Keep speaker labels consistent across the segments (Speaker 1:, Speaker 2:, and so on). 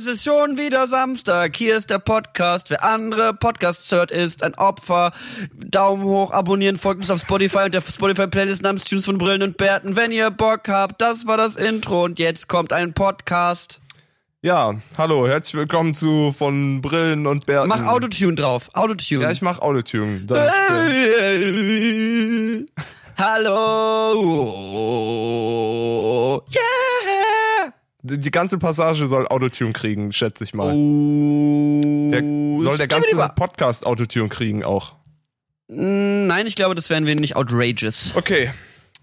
Speaker 1: Es ist schon wieder Samstag, hier ist der Podcast. Wer andere Podcasts hört, ist ein Opfer. Daumen hoch, abonnieren, folgt uns auf Spotify und der Spotify-Playlist namens Tunes von Brillen und Bärten. Wenn ihr Bock habt, das war das Intro und jetzt kommt ein Podcast.
Speaker 2: Ja, hallo, herzlich willkommen zu von Brillen und Bärten.
Speaker 1: Mach Autotune drauf, Autotune.
Speaker 2: Ja, ich mach Autotune.
Speaker 1: Hallo. Yeah.
Speaker 2: Die, ganze Passage soll Autotune kriegen, schätze ich mal.
Speaker 1: Oh.
Speaker 2: Der, soll der ganze. Podcast Autotune kriegen auch.
Speaker 1: Mm, Nein, ich glaube, das wären wir nicht outrageous.
Speaker 2: Okay.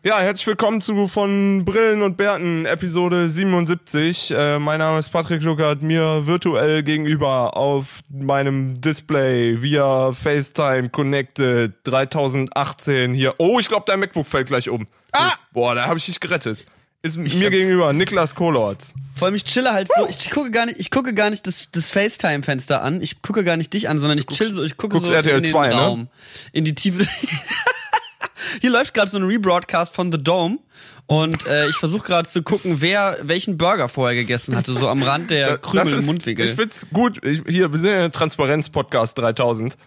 Speaker 2: Ja, herzlich willkommen zu von Brillen und Bärten, Episode 77. Äh, mein Name ist Patrick Luckert, mir virtuell gegenüber auf meinem Display via FaceTime connected 3018 hier. Oh, ich glaube, dein MacBook fällt gleich um.
Speaker 1: Ah!
Speaker 2: Boah, da habe ich dich gerettet. Ist mir
Speaker 1: hab-
Speaker 2: gegenüber Niklas Kohlorz.
Speaker 1: Vor allem ich chille halt so, ich gucke gar nicht, ich gucke gar nicht das, das FaceTime-Fenster an, ich gucke gar nicht dich an, sondern ich chill so, ich gucke so
Speaker 2: RTL
Speaker 1: in den
Speaker 2: 2, ne?
Speaker 1: Raum, in die Tiefe. Hier läuft gerade so ein Rebroadcast von The Dome und äh, ich versuche gerade zu gucken, wer welchen Burger vorher gegessen hatte, so am Rand der Krümel im Mundwinkel.
Speaker 2: Ich find's gut. Ich, hier, wir sind ja Transparenz-Podcast 3000.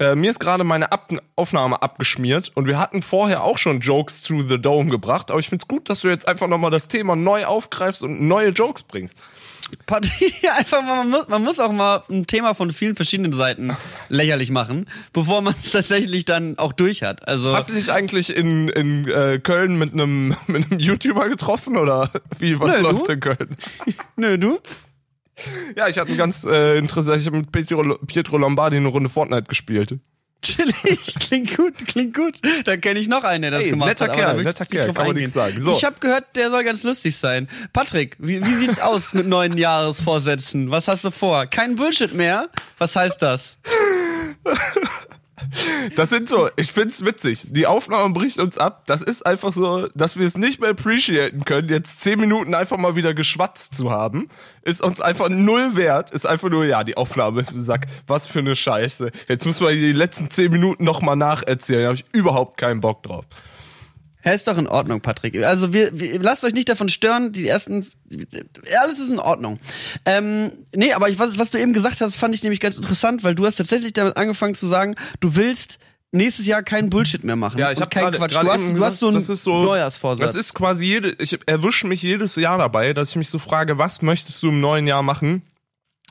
Speaker 2: Äh, mir ist gerade meine Ab Aufnahme abgeschmiert und wir hatten vorher auch schon Jokes to the Dome gebracht, aber ich find's gut, dass du jetzt einfach nochmal das Thema neu aufgreifst und neue Jokes bringst.
Speaker 1: Partie, einfach mal, man muss, man muss auch mal ein Thema von vielen verschiedenen Seiten lächerlich machen, bevor man es tatsächlich dann auch durch hat. Also
Speaker 2: Hast du dich eigentlich in, in äh, Köln mit einem mit einem YouTuber getroffen oder wie, was
Speaker 1: Nö,
Speaker 2: läuft
Speaker 1: du?
Speaker 2: in Köln?
Speaker 1: nö, du?
Speaker 2: Ja, ich hatte ein ganz äh, interessant, ich habe mit Pietro, Pietro Lombardi eine Runde Fortnite gespielt.
Speaker 1: Chillig, klingt gut, klingt gut. Da kenne ich noch einen, der das
Speaker 2: Ey,
Speaker 1: gemacht
Speaker 2: netter
Speaker 1: hat.
Speaker 2: Kerl, netter Kerl, kann man
Speaker 1: eingehen.
Speaker 2: nichts sagen. So.
Speaker 1: Ich habe gehört, der soll ganz lustig sein. Patrick, wie, wie sieht's aus mit neuen Jahresvorsätzen? Was hast du vor? Kein Bullshit mehr? Was heißt das?
Speaker 2: Das sind so, ich find's witzig. Die Aufnahme bricht uns ab. Das ist einfach so, dass wir es nicht mehr appreciaten können, jetzt zehn Minuten einfach mal wieder geschwatzt zu haben. Ist uns einfach null wert. Ist einfach nur, ja, die Aufnahme. Sag, was für eine Scheiße. Jetzt müssen wir die letzten zehn Minuten nochmal nacherzählen. Da habe ich überhaupt keinen Bock drauf.
Speaker 1: Ja, ist doch in Ordnung, Patrick. Also wir, wir lasst euch nicht davon stören. Die ersten, alles ist in Ordnung. Ähm, nee, aber ich, was, was du eben gesagt hast, fand ich nämlich ganz interessant, weil du hast tatsächlich damit angefangen zu sagen, du willst nächstes Jahr keinen Bullshit mehr machen.
Speaker 2: Ja, ich habe
Speaker 1: keinen Quatsch. Du hast, du hast so einen
Speaker 2: so,
Speaker 1: Neujahrsvorsatz.
Speaker 2: Das ist quasi jede, ich erwische mich jedes Jahr dabei, dass ich mich so frage, was möchtest du im neuen Jahr machen?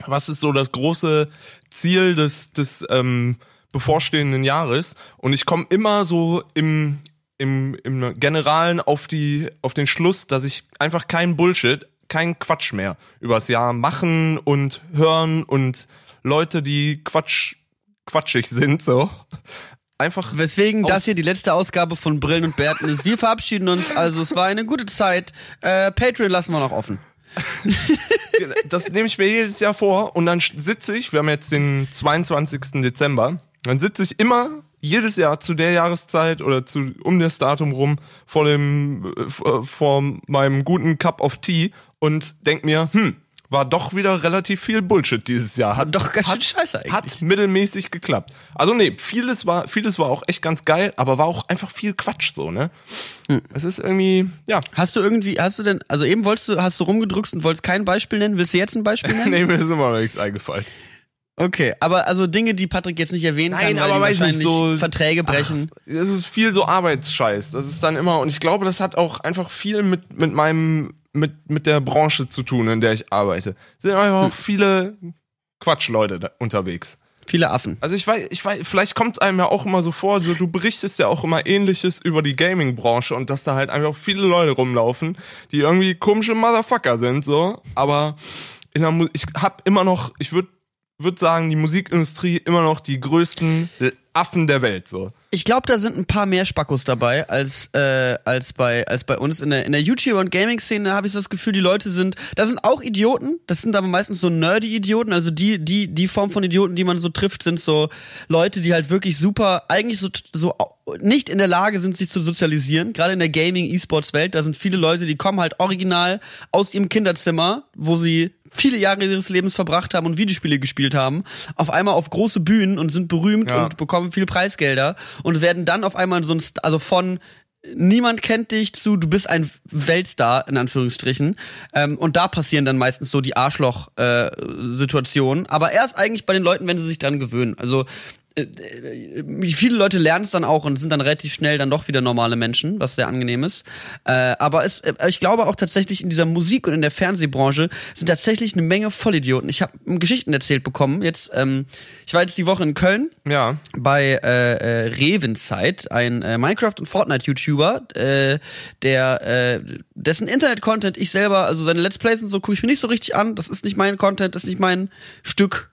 Speaker 2: Was ist so das große Ziel des, des ähm, bevorstehenden Jahres? Und ich komme immer so im, im, im Generalen auf die, auf den Schluss, dass ich einfach keinen Bullshit, keinen Quatsch mehr übers Jahr machen und hören und Leute, die Quatsch, quatschig sind, so. Einfach
Speaker 1: Weswegen das hier die letzte Ausgabe von Brillen und Bärten ist. Wir verabschieden uns, also es war eine gute Zeit. Äh, Patreon lassen wir noch offen.
Speaker 2: das nehme ich mir jedes Jahr vor und dann sitze ich, wir haben jetzt den 22. Dezember, dann sitze ich immer jedes Jahr zu der Jahreszeit oder zu um das Datum rum vor dem äh, vor- meinem guten Cup of Tea und denk mir, hm, war doch wieder relativ viel Bullshit dieses Jahr. Hat
Speaker 1: Doch ganz schön scheiße eigentlich.
Speaker 2: Hat mittelmäßig geklappt. Also nee, vieles war vieles war auch echt ganz geil, aber war auch einfach viel Quatsch so, ne?
Speaker 1: Hm.
Speaker 2: Es ist irgendwie, ja,
Speaker 1: Hast du irgendwie, hast du denn, also eben wolltest du, hast du rumgedrückt und wolltest kein Beispiel nennen? Willst du jetzt ein Beispiel nennen?
Speaker 2: nee, mir ist immer noch nichts eingefallen.
Speaker 1: Okay, aber also Dinge, die Patrick jetzt nicht erwähnen
Speaker 2: Nein,
Speaker 1: kann, weil
Speaker 2: aber weiß nicht,
Speaker 1: wahrscheinlich
Speaker 2: so-
Speaker 1: Verträge brechen.
Speaker 2: Das ist viel so Arbeitsscheiß. Das ist dann immer, und ich glaube, das hat auch einfach viel mit, mit meinem, mit, mit der Branche zu tun, in der ich arbeite. Es sind einfach auch viele Quatschleute unterwegs.
Speaker 1: Viele Affen.
Speaker 2: Also ich weiß, ich weiß, vielleicht kommt es einem ja auch immer so vor, so, du berichtest ja auch immer ähnliches über die Gaming-Branche und dass da halt einfach viele Leute rumlaufen, die irgendwie komische Motherfucker sind, so. Aber ich hab immer noch, ich würde würd sagen, die Musikindustrie immer noch die größten Affen der Welt, so.
Speaker 1: Ich glaube, da sind ein paar mehr Spackos dabei als äh, als bei als bei uns in der in der YouTuber und Gaming Szene habe ich das Gefühl, die Leute sind, da sind auch Idioten, das sind aber meistens so nerdy Idioten, also die die die Form von Idioten, die man so trifft, sind so Leute, die halt wirklich super eigentlich so so nicht in der Lage sind, sich zu sozialisieren, gerade in der Gaming E-Sports Welt, da sind viele Leute, die kommen halt original aus ihrem Kinderzimmer, wo sie viele Jahre ihres Lebens verbracht haben und Videospiele gespielt haben, auf einmal auf große Bühnen und sind berühmt
Speaker 2: Ja.
Speaker 1: und bekommen viel Preisgelder und werden dann auf einmal so ein, St- also von niemand kennt dich zu, du bist ein Weltstar, in Anführungsstrichen. Ähm, und da passieren dann meistens so die Arschloch-Situationen. Äh, Aber erst eigentlich bei den Leuten, wenn sie sich dran gewöhnen. Also viele Leute lernen es dann auch und sind dann relativ schnell dann doch wieder normale Menschen, was sehr angenehm ist. Äh, aber es, äh, ich glaube auch tatsächlich in dieser Musik und in der Fernsehbranche sind tatsächlich eine Menge Vollidioten. Ich habe Geschichten erzählt bekommen. Jetzt, ähm, ich war jetzt die Woche in Köln
Speaker 2: Ja.
Speaker 1: bei äh, äh, Revenzeit, ein äh, Minecraft und Fortnite YouTuber, äh, der äh, dessen Internet Content ich selber, also seine Let's Plays und so gucke ich mir nicht so richtig an. Das ist nicht mein Content, das ist nicht mein Stück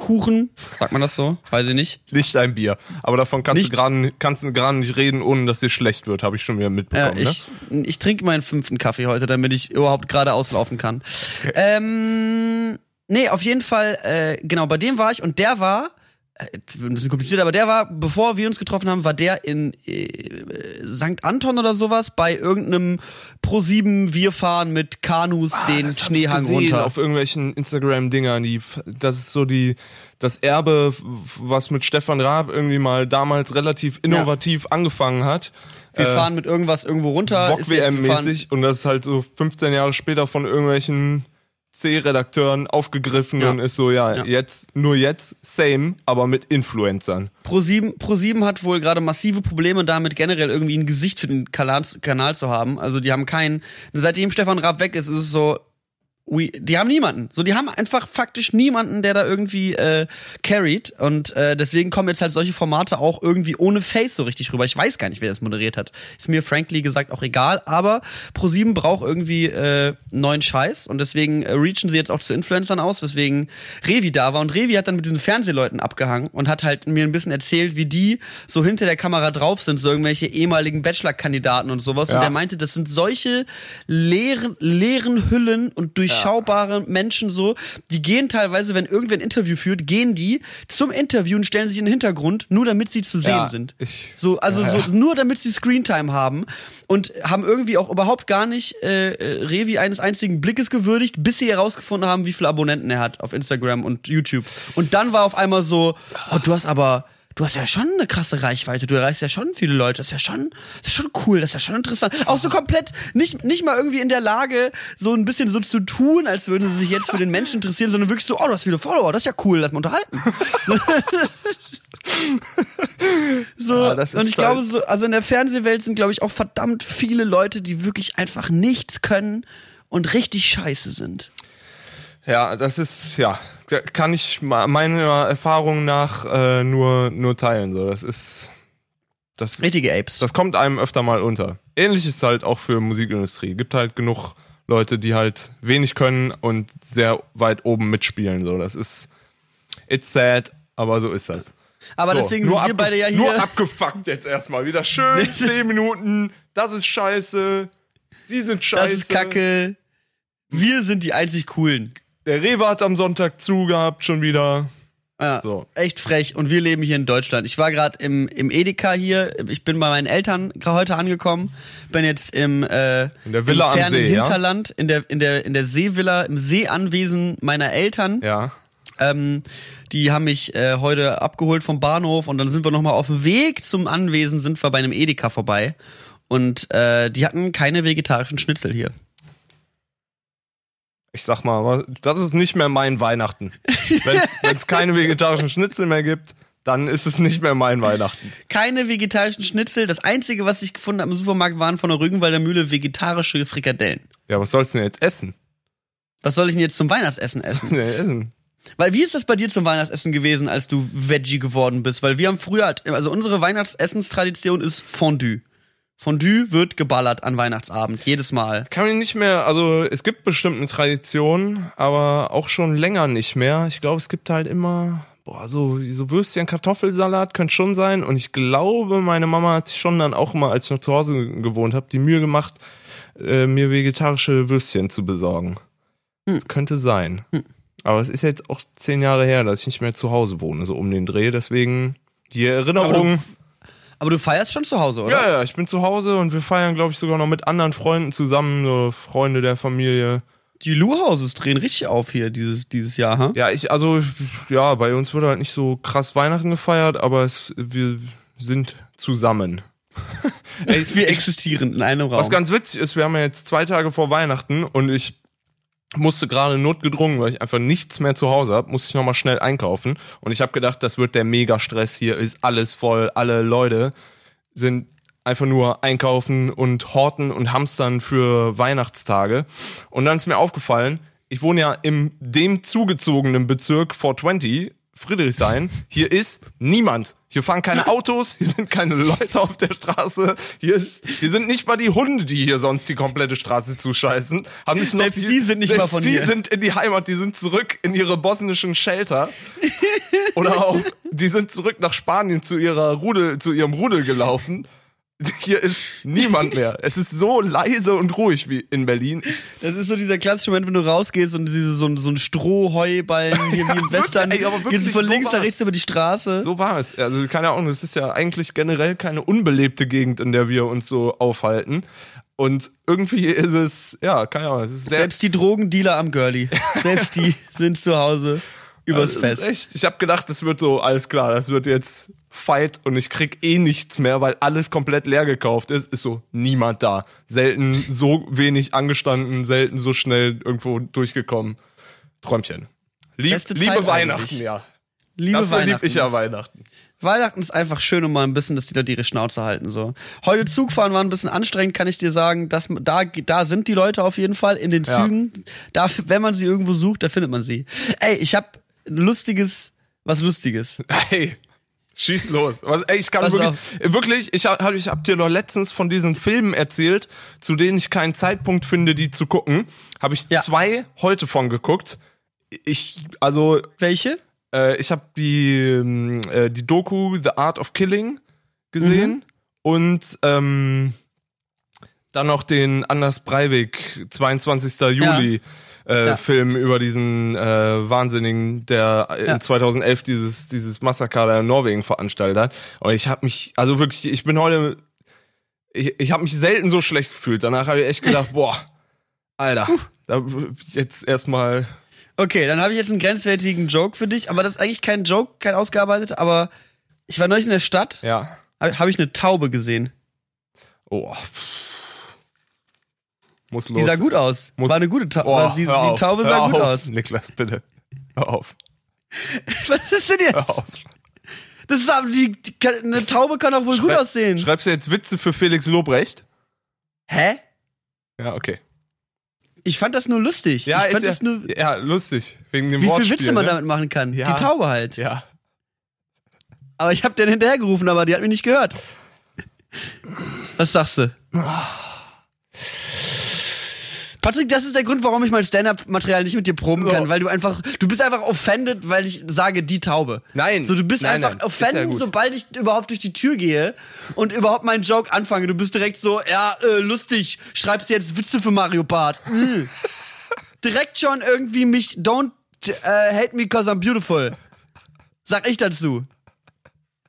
Speaker 1: Kuchen, sagt man das so? Weiß ich nicht.
Speaker 2: Nicht ein Bier. Aber davon kannst
Speaker 1: Nicht-
Speaker 2: du gerade kannst du gerade nicht reden, ohne dass dir schlecht wird, habe ich schon wieder
Speaker 1: Ja,
Speaker 2: mitbekommen.
Speaker 1: ich, ich trinke meinen fünften Kaffee heute, damit ich überhaupt gerade auslaufen kann. Ähm, nee, auf jeden Fall, äh, genau, bei dem war ich und der war, äh, ein bisschen kompliziert, aber der war, bevor wir uns getroffen haben, war der in äh, St. Anton oder sowas bei irgendeinem Pro7 Wir fahren mit Kanus
Speaker 2: ne?
Speaker 1: den Schneehang runter.
Speaker 2: Auf irgendwelchen Instagram-Dingern, die, das ist so die, das Erbe, was mit Stefan Raab irgendwie mal damals relativ innovativ angefangen hat.
Speaker 1: wir fahren mit irgendwas irgendwo runter. fahren-
Speaker 2: VOG-WM-mäßig und das ist halt so 15 Jahre später von irgendwelchen C-Redakteuren aufgegriffen
Speaker 1: Ja.
Speaker 2: und ist so, ja,
Speaker 1: Ja.
Speaker 2: jetzt, nur jetzt, same, aber mit Influencern.
Speaker 1: Pro7, Pro7 hat wohl gerade massive Probleme damit, generell irgendwie ein Gesicht für den Kanal, Kanal zu haben. Also die haben keinen. Seitdem Stefan Raab weg ist, ist es so. We, die haben niemanden. So, die haben einfach faktisch niemanden, der da irgendwie äh, carried. Und äh, deswegen kommen jetzt halt solche Formate auch irgendwie ohne Face so richtig rüber. Ich weiß gar nicht, wer das moderiert hat. Ist mir frankly gesagt auch egal. Aber Pro7 braucht irgendwie äh, neuen Scheiß und deswegen äh, reachen sie jetzt auch zu Influencern aus, weswegen Revi da war. Und Revi hat dann mit diesen Fernsehleuten abgehangen und hat halt mir ein bisschen erzählt, wie die so hinter der Kamera drauf sind, so irgendwelche ehemaligen Bachelor-Kandidaten und sowas. Und
Speaker 2: Ja.
Speaker 1: er meinte, das sind solche leeren, leeren Hüllen und durchschaubare Menschen so, die gehen teilweise, wenn irgendwer ein Interview führt, gehen die zum Interview und stellen sich in den Hintergrund, nur damit sie zu sehen
Speaker 2: Ja,
Speaker 1: sind.
Speaker 2: ich-
Speaker 1: so, also
Speaker 2: Ja, ja.
Speaker 1: so nur damit sie Screentime haben und haben irgendwie auch überhaupt gar nicht äh, äh, Revi eines einzigen Blickes gewürdigt, bis sie herausgefunden haben, wie viele Abonnenten er hat auf Instagram und YouTube. Und dann war auf einmal so, oh, du hast aber Du hast ja schon eine krasse Reichweite, du erreichst ja schon viele Leute, das ist ja schon, das ist schon cool, das ist ja schon interessant. Auch so komplett nicht, nicht mal irgendwie in der Lage, so ein bisschen so zu tun, als würden sie sich jetzt für den Menschen interessieren, sondern wirklich so, oh, du hast viele Follower, das ist ja cool, lass mal unterhalten. So,
Speaker 2: Ja,
Speaker 1: und ich glaube,
Speaker 2: halt-
Speaker 1: so, also in der Fernsehwelt sind, glaube ich, auch verdammt viele Leute, die wirklich einfach nichts können und richtig scheiße sind.
Speaker 2: Ja, das ist, ja, kann ich meiner Erfahrung nach äh, nur, nur teilen. So, das ist, das,
Speaker 1: Richtige Apes.
Speaker 2: das kommt einem öfter mal unter. Ähnlich ist halt auch für Musikindustrie. Gibt halt genug Leute, die halt wenig können und sehr weit oben mitspielen. So, das ist, it's sad, aber so ist das.
Speaker 1: Aber
Speaker 2: So,
Speaker 1: deswegen sind wir beide ja hier.
Speaker 2: Nur abgefuckt jetzt erstmal wieder. Schön, 10 Minuten, das ist scheiße, die sind scheiße.
Speaker 1: das ist Kacke. Wir sind die einzig coolen.
Speaker 2: Der Rewe hat am Sonntag zu gehabt, schon wieder.
Speaker 1: Ja,
Speaker 2: So.
Speaker 1: echt frech. Und wir leben hier in Deutschland. Ich war gerade im, im Edeka hier. Ich bin bei meinen Eltern heute angekommen. Bin jetzt im, äh,
Speaker 2: In der Villa
Speaker 1: im
Speaker 2: am
Speaker 1: fernen
Speaker 2: See, ja?
Speaker 1: Hinterland, in der, in der, in der Seevilla, im Seeanwesen meiner Eltern.
Speaker 2: Ja.
Speaker 1: Ähm, die haben mich äh, heute abgeholt vom Bahnhof und dann sind wir nochmal auf dem Weg zum Anwesen, sind wir bei einem Edeka vorbei. Und äh, die hatten keine vegetarischen Schnitzel hier.
Speaker 2: Ich sag mal, das ist nicht mehr mein Weihnachten. Wenn es keine vegetarischen Schnitzel mehr gibt, dann ist es nicht mehr mein Weihnachten.
Speaker 1: Keine vegetarischen Schnitzel. Das Einzige, was ich gefunden habe im Supermarkt, waren von der Rügenwalder Mühle vegetarische Frikadellen.
Speaker 2: Ja, was sollst du denn jetzt essen?
Speaker 1: Was soll ich denn jetzt zum Weihnachtsessen essen?
Speaker 2: Nee, essen.
Speaker 1: Weil wie ist das bei dir zum Weihnachtsessen gewesen, als du Veggie geworden bist? Weil wir haben früher, also unsere Weihnachtsessenstradition ist Fondue. Fondue wird geballert an Weihnachtsabend, jedes Mal.
Speaker 2: Kann mich nicht mehr, also es gibt bestimmt eine Tradition, aber auch schon länger nicht mehr. Ich glaube, es gibt halt immer, boah, so, so Würstchen, Kartoffelsalat könnte schon sein. Und ich glaube, meine Mama hat sich schon dann auch mal, als ich noch zu Hause gewohnt habe, die Mühe gemacht, äh, mir vegetarische Würstchen zu besorgen.
Speaker 1: Hm.
Speaker 2: Könnte sein. Aber es ist jetzt auch zehn Jahre her, dass ich nicht mehr zu Hause wohne, so um den Dreh. Deswegen die Erinnerung.
Speaker 1: Aber du feierst schon zu Hause, oder?
Speaker 2: Ja, ja, ich bin zu Hause und wir feiern, glaube ich, sogar noch mit anderen Freunden zusammen, so Freunde der Familie.
Speaker 1: Die Luhauses drehen richtig auf hier dieses, dieses Jahr, ha?
Speaker 2: Ja, ich, also, ja, bei uns wurde halt nicht so krass Weihnachten gefeiert, aber es, wir sind zusammen. Ey,
Speaker 1: Wir existieren in einem Raum.
Speaker 2: was ganz witzig ist, wir haben ja jetzt zwei Tage vor Weihnachten und ich musste gerade notgedrungen, weil ich einfach nichts mehr zu Hause habe, musste ich nochmal schnell einkaufen. Und ich habe gedacht, das wird der Mega-Stress hier, ist alles voll, alle Leute sind einfach nur einkaufen und horten und hamstern für Weihnachtstage. Und dann ist mir aufgefallen, ich wohne ja im dem zugezogenen Bezirk 420, Friedrichshain. Hier ist niemand. Hier fahren keine Autos, hier sind keine Leute auf der Straße. Hier, ist, hier sind nicht mal die Hunde, die hier sonst die komplette Straße zuscheißen. Haben nicht noch
Speaker 1: Selbst die sind nicht mal
Speaker 2: selbst
Speaker 1: von
Speaker 2: die
Speaker 1: hier.
Speaker 2: sind in die Heimat, die sind zurück in ihre bosnischen Shelter. Oder auch, die sind zurück nach Spanien zu ihrer Rudel, zu ihrem Rudel gelaufen. Hier ist niemand mehr. Es ist so leise und ruhig wie in Berlin.
Speaker 1: Das ist so dieser klassische Moment, wenn du rausgehst und diese, so, ein- so ein Strohheuballen hier wie im Western,
Speaker 2: ey, aber wirklich,
Speaker 1: gehst du von
Speaker 2: so
Speaker 1: links nach rechts über die Straße.
Speaker 2: So war es. Also keine Ahnung, es ist ja eigentlich generell keine unbelebte Gegend, in der wir uns so aufhalten. Und irgendwie ist es, ja, keine Ahnung, es ist sehr
Speaker 1: Selbst die Drogendealer am Girlie, selbst die sind zu Hause übers
Speaker 2: Das ist
Speaker 1: Fest.
Speaker 2: echt. Ich habe gedacht, das wird so, alles klar, das wird jetzt Fight und ich krieg eh nichts mehr, weil alles komplett leer gekauft ist. Ist so niemand da. Selten so wenig angestanden, selten so schnell irgendwo durchgekommen. Träumchen. Lieb,
Speaker 1: Beste
Speaker 2: liebe
Speaker 1: Zeit
Speaker 2: Weihnachten,
Speaker 1: eigentlich.
Speaker 2: ja.
Speaker 1: Liebe
Speaker 2: Dafür lieb
Speaker 1: Weihnachten.
Speaker 2: ich ja Weihnachten.
Speaker 1: Weihnachten ist einfach schön, um mal ein bisschen, dass die Leute ihre Schnauze halten, so. Heute Zugfahren war ein bisschen anstrengend, kann ich dir sagen, dass, da, da sind die Leute auf jeden Fall in den
Speaker 2: Ja.
Speaker 1: Zügen. Da, wenn man sie irgendwo sucht, da findet man sie. Ey, ich hab ein lustiges, was lustiges.
Speaker 2: Hey, schieß los. Was, ey, ich kann
Speaker 1: Pass
Speaker 2: wirklich, wirklich, ich hab, ich hab dir doch letztens von diesen Filmen erzählt, zu denen ich keinen Zeitpunkt finde, die zu gucken. Habe ich
Speaker 1: Ja.
Speaker 2: zwei heute von geguckt. Ich, also,
Speaker 1: Welche?
Speaker 2: äh, ich habe die, ähm, äh, die Doku The Art of Killing gesehen
Speaker 1: Mhm.
Speaker 2: und ähm, dann noch den Anders Breivik 22. Juli äh,
Speaker 1: Ja.
Speaker 2: Film über diesen äh, Wahnsinnigen, der in
Speaker 1: Ja.
Speaker 2: 2011 dieses dieses Massaker in Norwegen veranstaltet hat. Und ich habe mich, also wirklich, ich bin heute, ich, ich habe mich selten so schlecht gefühlt. Danach habe ich echt gedacht, boah, Alter, da jetzt erstmal
Speaker 1: Okay, dann habe ich jetzt einen grenzwertigen Joke für dich, aber das ist eigentlich kein Joke, kein ausgearbeitet, aber ich war neulich in der Stadt,
Speaker 2: ja.
Speaker 1: habe hab ich eine Taube gesehen.
Speaker 2: Oh. Muss los.
Speaker 1: Die sah gut aus.
Speaker 2: Muss-
Speaker 1: war eine gute Taube.
Speaker 2: Oh,
Speaker 1: die, die Taube
Speaker 2: hör
Speaker 1: sah gut
Speaker 2: auf,
Speaker 1: aus.
Speaker 2: Niklas, bitte. Hör auf.
Speaker 1: Was ist denn jetzt?
Speaker 2: Hör auf.
Speaker 1: Das ist aber die, die eine Taube kann auch wohl gut
Speaker 2: Schreib-
Speaker 1: aussehen.
Speaker 2: Schreibst du jetzt Witze für Felix Lobrecht?
Speaker 1: Hä?
Speaker 2: Ja, okay.
Speaker 1: Ich fand das nur lustig.
Speaker 2: Ja,
Speaker 1: ich fand
Speaker 2: ist
Speaker 1: das
Speaker 2: ja,
Speaker 1: nur,
Speaker 2: ja, lustig. Wegen dem
Speaker 1: wie viele Witze man
Speaker 2: ne?
Speaker 1: damit machen kann.
Speaker 2: Ja.
Speaker 1: Die Taube halt.
Speaker 2: Ja.
Speaker 1: Aber ich hab den hinterhergerufen, aber die hat mich nicht gehört. Was sagst du? Patrick, das ist der Grund, warum ich mein Stand-Up-Material nicht mit dir proben kann,
Speaker 2: Ja.
Speaker 1: weil du einfach, du bist einfach offended, weil ich sage, die Taube.
Speaker 2: Nein.
Speaker 1: So, du bist
Speaker 2: Nein,
Speaker 1: einfach
Speaker 2: nein. Ja
Speaker 1: offended,
Speaker 2: gut.
Speaker 1: sobald ich überhaupt durch die Tür gehe und überhaupt meinen Joke anfange. Du bist direkt so, ja, äh, lustig, schreibst jetzt Witze für Mario Bart. Mm. direkt schon irgendwie mich, don't äh, hate me cause I'm beautiful. Sag ich dazu.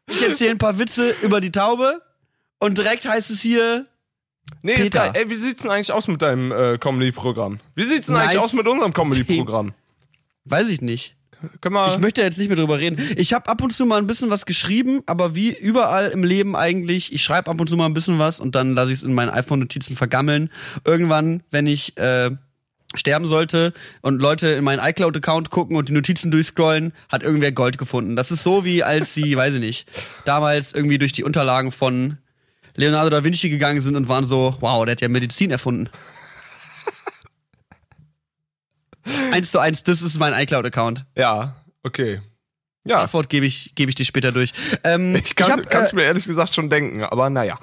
Speaker 1: Ich erzähle ein paar Witze über die Taube und direkt heißt es hier,
Speaker 2: Nee, ist geil. Ey, wie sieht's denn eigentlich aus mit deinem äh, Comedy-Programm? Wie sieht's denn
Speaker 1: Nice.
Speaker 2: eigentlich aus mit unserem Comedy-Programm?
Speaker 1: weiß ich nicht. Ich möchte jetzt nicht mehr drüber reden. Ich habe ab und zu mal ein bisschen was geschrieben, aber wie überall im Leben eigentlich, ich schreibe ab und zu mal ein bisschen was und dann lasse ich es in meinen iPhone-Notizen vergammeln. Irgendwann, wenn ich äh, sterben sollte und Leute in meinen iCloud-Account gucken und die Notizen durchscrollen, hat irgendwer Gold gefunden. Das ist so wie als sie, weiß ich nicht, damals irgendwie durch die Unterlagen von Leonardo da Vinci gegangen sind und waren so, wow, der hat ja Medizin erfunden. eins zu eins, das ist mein iCloud-Account.
Speaker 2: ja, okay. Ja,
Speaker 1: Passwort gebe ich, gebe ich dir später durch. Ähm,
Speaker 2: ich kann
Speaker 1: hab,
Speaker 2: kann's
Speaker 1: äh,
Speaker 2: mir ehrlich gesagt schon denken, aber naja.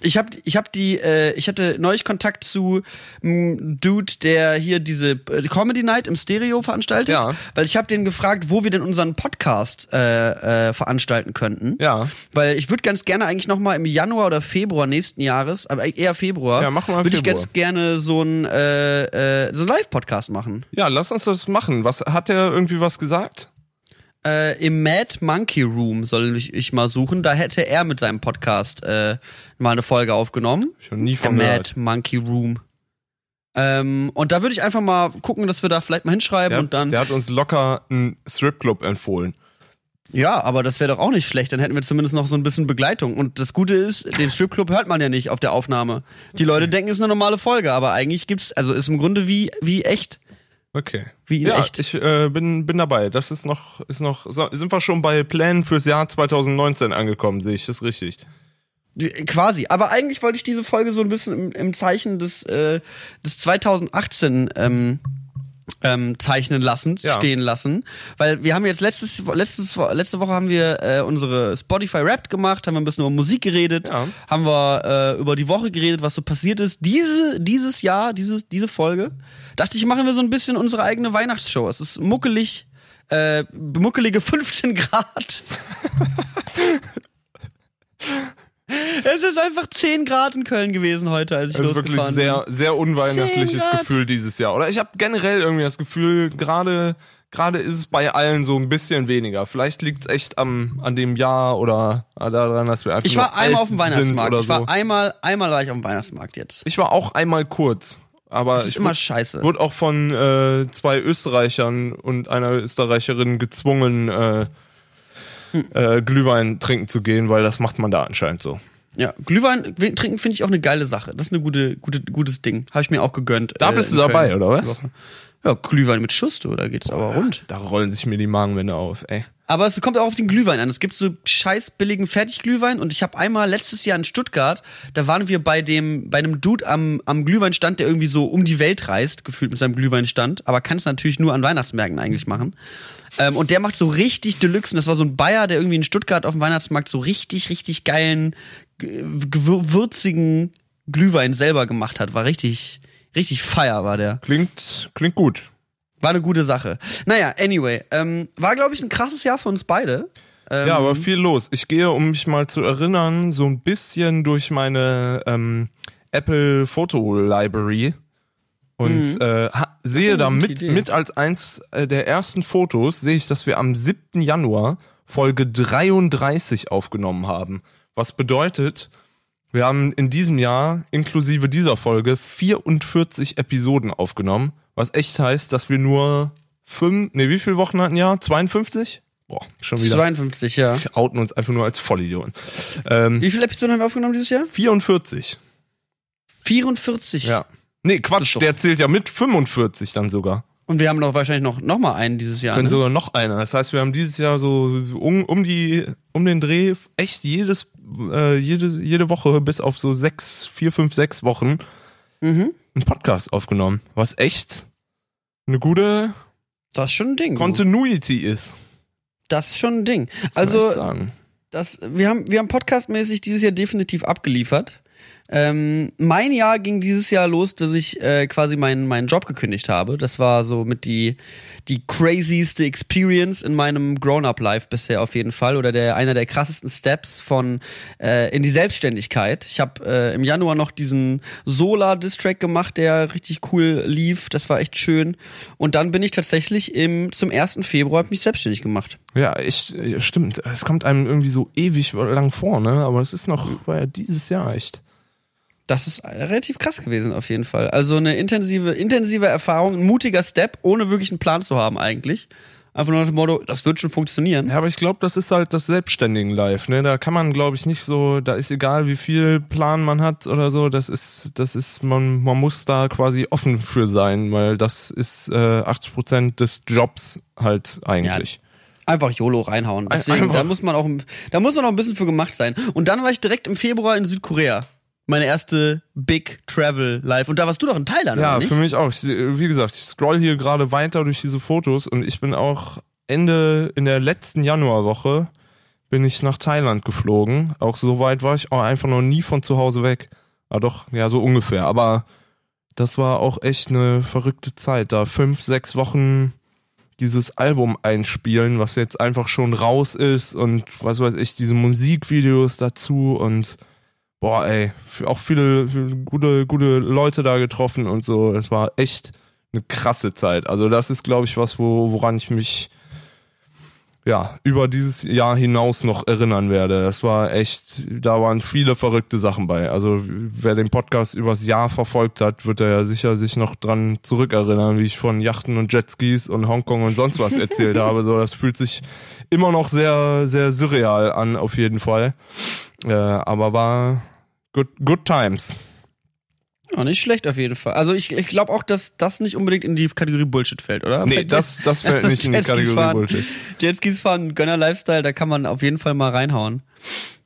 Speaker 1: Ich hab, ich hab die, äh, ich hatte neulich Kontakt zu einem Dude, der hier diese äh, Comedy Night im Stereo veranstaltet,
Speaker 2: Ja.
Speaker 1: weil ich habe den gefragt, wo wir denn unseren Podcast äh, äh, veranstalten könnten.
Speaker 2: Ja.
Speaker 1: Weil ich würde ganz gerne eigentlich noch mal im Januar oder Februar nächsten Jahres, aber eher Februar,
Speaker 2: Ja, machen wir
Speaker 1: würde ich ganz gerne so ein äh, äh, so ein Live-Podcast machen.
Speaker 2: Ja, lass uns das machen. Was hat der irgendwie was gesagt?
Speaker 1: Äh, Im Mad Monkey Room soll ich, ich mal suchen. Da hätte er mit seinem Podcast äh, mal eine Folge aufgenommen.
Speaker 2: Hab nie
Speaker 1: Der
Speaker 2: von
Speaker 1: Mad
Speaker 2: gehört.
Speaker 1: Monkey Room. Ähm, und da würde ich einfach mal gucken, dass wir da vielleicht mal hinschreiben
Speaker 2: Der,
Speaker 1: und dann.
Speaker 2: der hat uns locker einen Stripclub empfohlen.
Speaker 1: Ja, aber das wäre doch auch nicht schlecht. Dann hätten wir zumindest noch so ein bisschen Begleitung. Und das Gute ist, den Stripclub hört man ja nicht auf der Aufnahme. Die Leute denken, es ist eine normale Folge, aber eigentlich gibt's, also ist im Grunde wie, wie echt.
Speaker 2: Okay.
Speaker 1: Wie in
Speaker 2: ja,
Speaker 1: echt.
Speaker 2: ich äh, bin, bin dabei. Das ist noch, ist noch, sind wir schon bei Plänen fürs Jahr 2019 angekommen, sehe ich das richtig.
Speaker 1: Quasi. Aber eigentlich wollte ich diese Folge so ein bisschen im, im Zeichen des, äh, des 2018 ähm, ähm, zeichnen lassen,
Speaker 2: Ja.
Speaker 1: stehen lassen. Weil wir haben jetzt letztes, letztes, letzte Woche haben wir äh, unsere Spotify Rap gemacht, haben wir ein bisschen über Musik geredet,
Speaker 2: Ja.
Speaker 1: haben wir äh, über die Woche geredet, was so passiert ist. Diese, dieses Jahr, dieses, diese Folge, dachte ich, machen wir so ein bisschen unsere eigene Weihnachtsshow. Es ist muckelig, äh, muckelige 15 Grad. Es ist einfach 10 Grad in Köln gewesen heute, als ich
Speaker 2: Das ist wirklich
Speaker 1: losgefahren
Speaker 2: sehr,
Speaker 1: bin.
Speaker 2: sehr unweihnachtliches
Speaker 1: 10 Grad.
Speaker 2: Gefühl dieses Jahr. Oder ich habe generell irgendwie das Gefühl, gerade gerade ist es bei allen so ein bisschen weniger. Vielleicht liegt es echt am an dem Jahr oder daran, dass wir einfach
Speaker 1: Ich war einmal auf dem Weihnachtsmarkt. Ich war
Speaker 2: so.
Speaker 1: einmal, einmal war ich auf dem Weihnachtsmarkt jetzt.
Speaker 2: Ich war auch einmal kurz, aber
Speaker 1: Das ist
Speaker 2: ich
Speaker 1: immer
Speaker 2: wurde,
Speaker 1: scheiße.
Speaker 2: wurde auch von äh, zwei Österreichern und einer Österreicherin gezwungen, äh. Äh, Glühwein trinken zu gehen, weil das macht man da anscheinend so.
Speaker 1: Ja, Glühwein trinken finde ich auch eine geile Sache. Das ist eine gute, gute, gutes Ding. Habe ich mir auch gegönnt.
Speaker 2: Da
Speaker 1: äh,
Speaker 2: bist du dabei, oder was?
Speaker 1: Ja, Glühwein mit Schuss, da geht's aber rund.
Speaker 2: Da rollen sich mir die Magenwände auf, ey.
Speaker 1: Aber es kommt auch auf den Glühwein an. Es gibt so scheiß billigen Fertigglühwein und ich habe einmal letztes Jahr in Stuttgart, da waren wir bei dem bei einem Dude am am Glühweinstand, der irgendwie so um die Welt reist, gefühlt mit seinem Glühweinstand, aber kann es natürlich nur an Weihnachtsmärkten eigentlich machen. Ähm, und der macht so richtig Deluxe. Und das war so ein Bayer, der irgendwie in Stuttgart auf dem Weihnachtsmarkt so richtig, richtig geilen, würzigen Glühwein selber gemacht hat. War richtig, richtig feier war der.
Speaker 2: Klingt, klingt gut.
Speaker 1: War eine gute Sache. Naja, anyway, ähm, war, glaube ich, ein krasses Jahr für uns beide. Ähm,
Speaker 2: Ja, aber viel los. Ich gehe, um mich mal zu erinnern, so ein bisschen durch meine ähm, Apple Photo Library und äh, ha, sehe da mit,
Speaker 1: Idee.
Speaker 2: mit als eins äh, der ersten Fotos, sehe ich, dass wir am 7. Januar Folge 33 aufgenommen haben. Was bedeutet, wir haben in diesem Jahr inklusive dieser Folge 44 Episoden aufgenommen, was echt heißt, dass wir nur fünf, nee, wie viele Wochen hatten ja? 52? Boah, schon wieder.
Speaker 1: 52, ja.
Speaker 2: Wir outen uns einfach nur als Vollidioten. Ähm,
Speaker 1: Wie viele Episoden haben wir aufgenommen dieses Jahr?
Speaker 2: 44.
Speaker 1: 44.
Speaker 2: Ja. Nee, Quatsch, der zählt ja mit 45 dann sogar.
Speaker 1: Und wir haben doch wahrscheinlich noch, noch mal einen dieses Jahr.
Speaker 2: Können
Speaker 1: Ne?
Speaker 2: sogar noch einer. Das heißt, wir haben dieses Jahr so um, um die um den Dreh echt jedes äh, jede jede Woche bis auf so sechs, vier, fünf, sechs Wochen
Speaker 1: Mhm.
Speaker 2: einen Podcast aufgenommen, was echt eine gute
Speaker 1: Das ist schon ein Ding. du.
Speaker 2: Continuity ist.
Speaker 1: Das ist schon ein Ding.
Speaker 2: man
Speaker 1: Also, das, wir haben, wir haben podcastmäßig dieses Jahr definitiv abgeliefert. Ähm, mein Jahr ging dieses Jahr los, dass ich äh, quasi meinen meinen Job gekündigt habe. Das war so mit die die crazyste Experience in meinem Grown-up-Life bisher auf jeden Fall oder der einer der krassesten Steps von äh, in die Selbstständigkeit. Ich habe äh, im Januar noch diesen Solar Distrack gemacht, der richtig cool lief. Das war echt schön. Und dann bin ich tatsächlich im zum 1. Februar mich selbstständig gemacht.
Speaker 2: Ja, echt, ja, stimmt. Es kommt einem irgendwie so ewig lang vor, ne? Aber es ist noch, war ja dieses Jahr echt.
Speaker 1: Das ist relativ krass gewesen auf jeden Fall. Also eine intensive, intensive Erfahrung, ein mutiger Step, ohne wirklich einen Plan zu haben eigentlich. Einfach nur nach dem Motto, das wird schon funktionieren.
Speaker 2: Ja, aber ich glaube, das ist halt das selbstständigen Life, ne? Da kann man, glaube ich, nicht so, da ist egal, wie viel Plan man hat oder so, das ist, das ist, man, man muss da quasi offen für sein, weil das ist äh, 80 Prozent des Jobs halt eigentlich.
Speaker 1: Einfach YOLO reinhauen. Deswegen,
Speaker 2: Einfach.
Speaker 1: da muss man auch, da muss man auch ein bisschen für gemacht sein. Und dann war ich direkt im Februar in Südkorea. Meine erste Big Travel Live. Und da warst du doch in Thailand,
Speaker 2: Ja,
Speaker 1: oder nicht?
Speaker 2: für mich auch. Ich, wie gesagt, ich scroll hier gerade weiter durch diese Fotos und ich bin auch Ende in der letzten Januarwoche bin ich nach Thailand geflogen. Auch so weit war ich auch einfach noch nie von zu Hause weg. Ah doch, ja, so ungefähr. Aber das war auch echt eine verrückte Zeit. Da fünf, sechs Wochen dieses Album einspielen, was jetzt einfach schon raus ist und was weiß ich, diese Musikvideos dazu und boah, ey, auch viele, viele gute, gute Leute da getroffen und so. Das war echt eine krasse Zeit. Also das ist, glaube ich, was, wo, woran ich mich ja, über dieses Jahr hinaus noch erinnern werde. Das war echt, da waren viele verrückte Sachen bei. Also wer den Podcast übers Jahr verfolgt hat, wird er ja sicher sich noch dran zurückerinnern, wie ich von Yachten und Jetskis und Hongkong und sonst was erzählt habe. So, das fühlt sich immer noch sehr, sehr surreal an, auf jeden Fall. Äh, aber war good, good times.
Speaker 1: Oh, nicht schlecht auf jeden Fall. Also ich, ich glaube auch, dass das nicht unbedingt in die Kategorie Bullshit fällt, oder?
Speaker 2: Nee, das, das fällt nicht in die Kategorie
Speaker 1: fahren,
Speaker 2: Bullshit.
Speaker 1: Jetskis fahren, Gönner Lifestyle, da kann man auf jeden Fall mal reinhauen.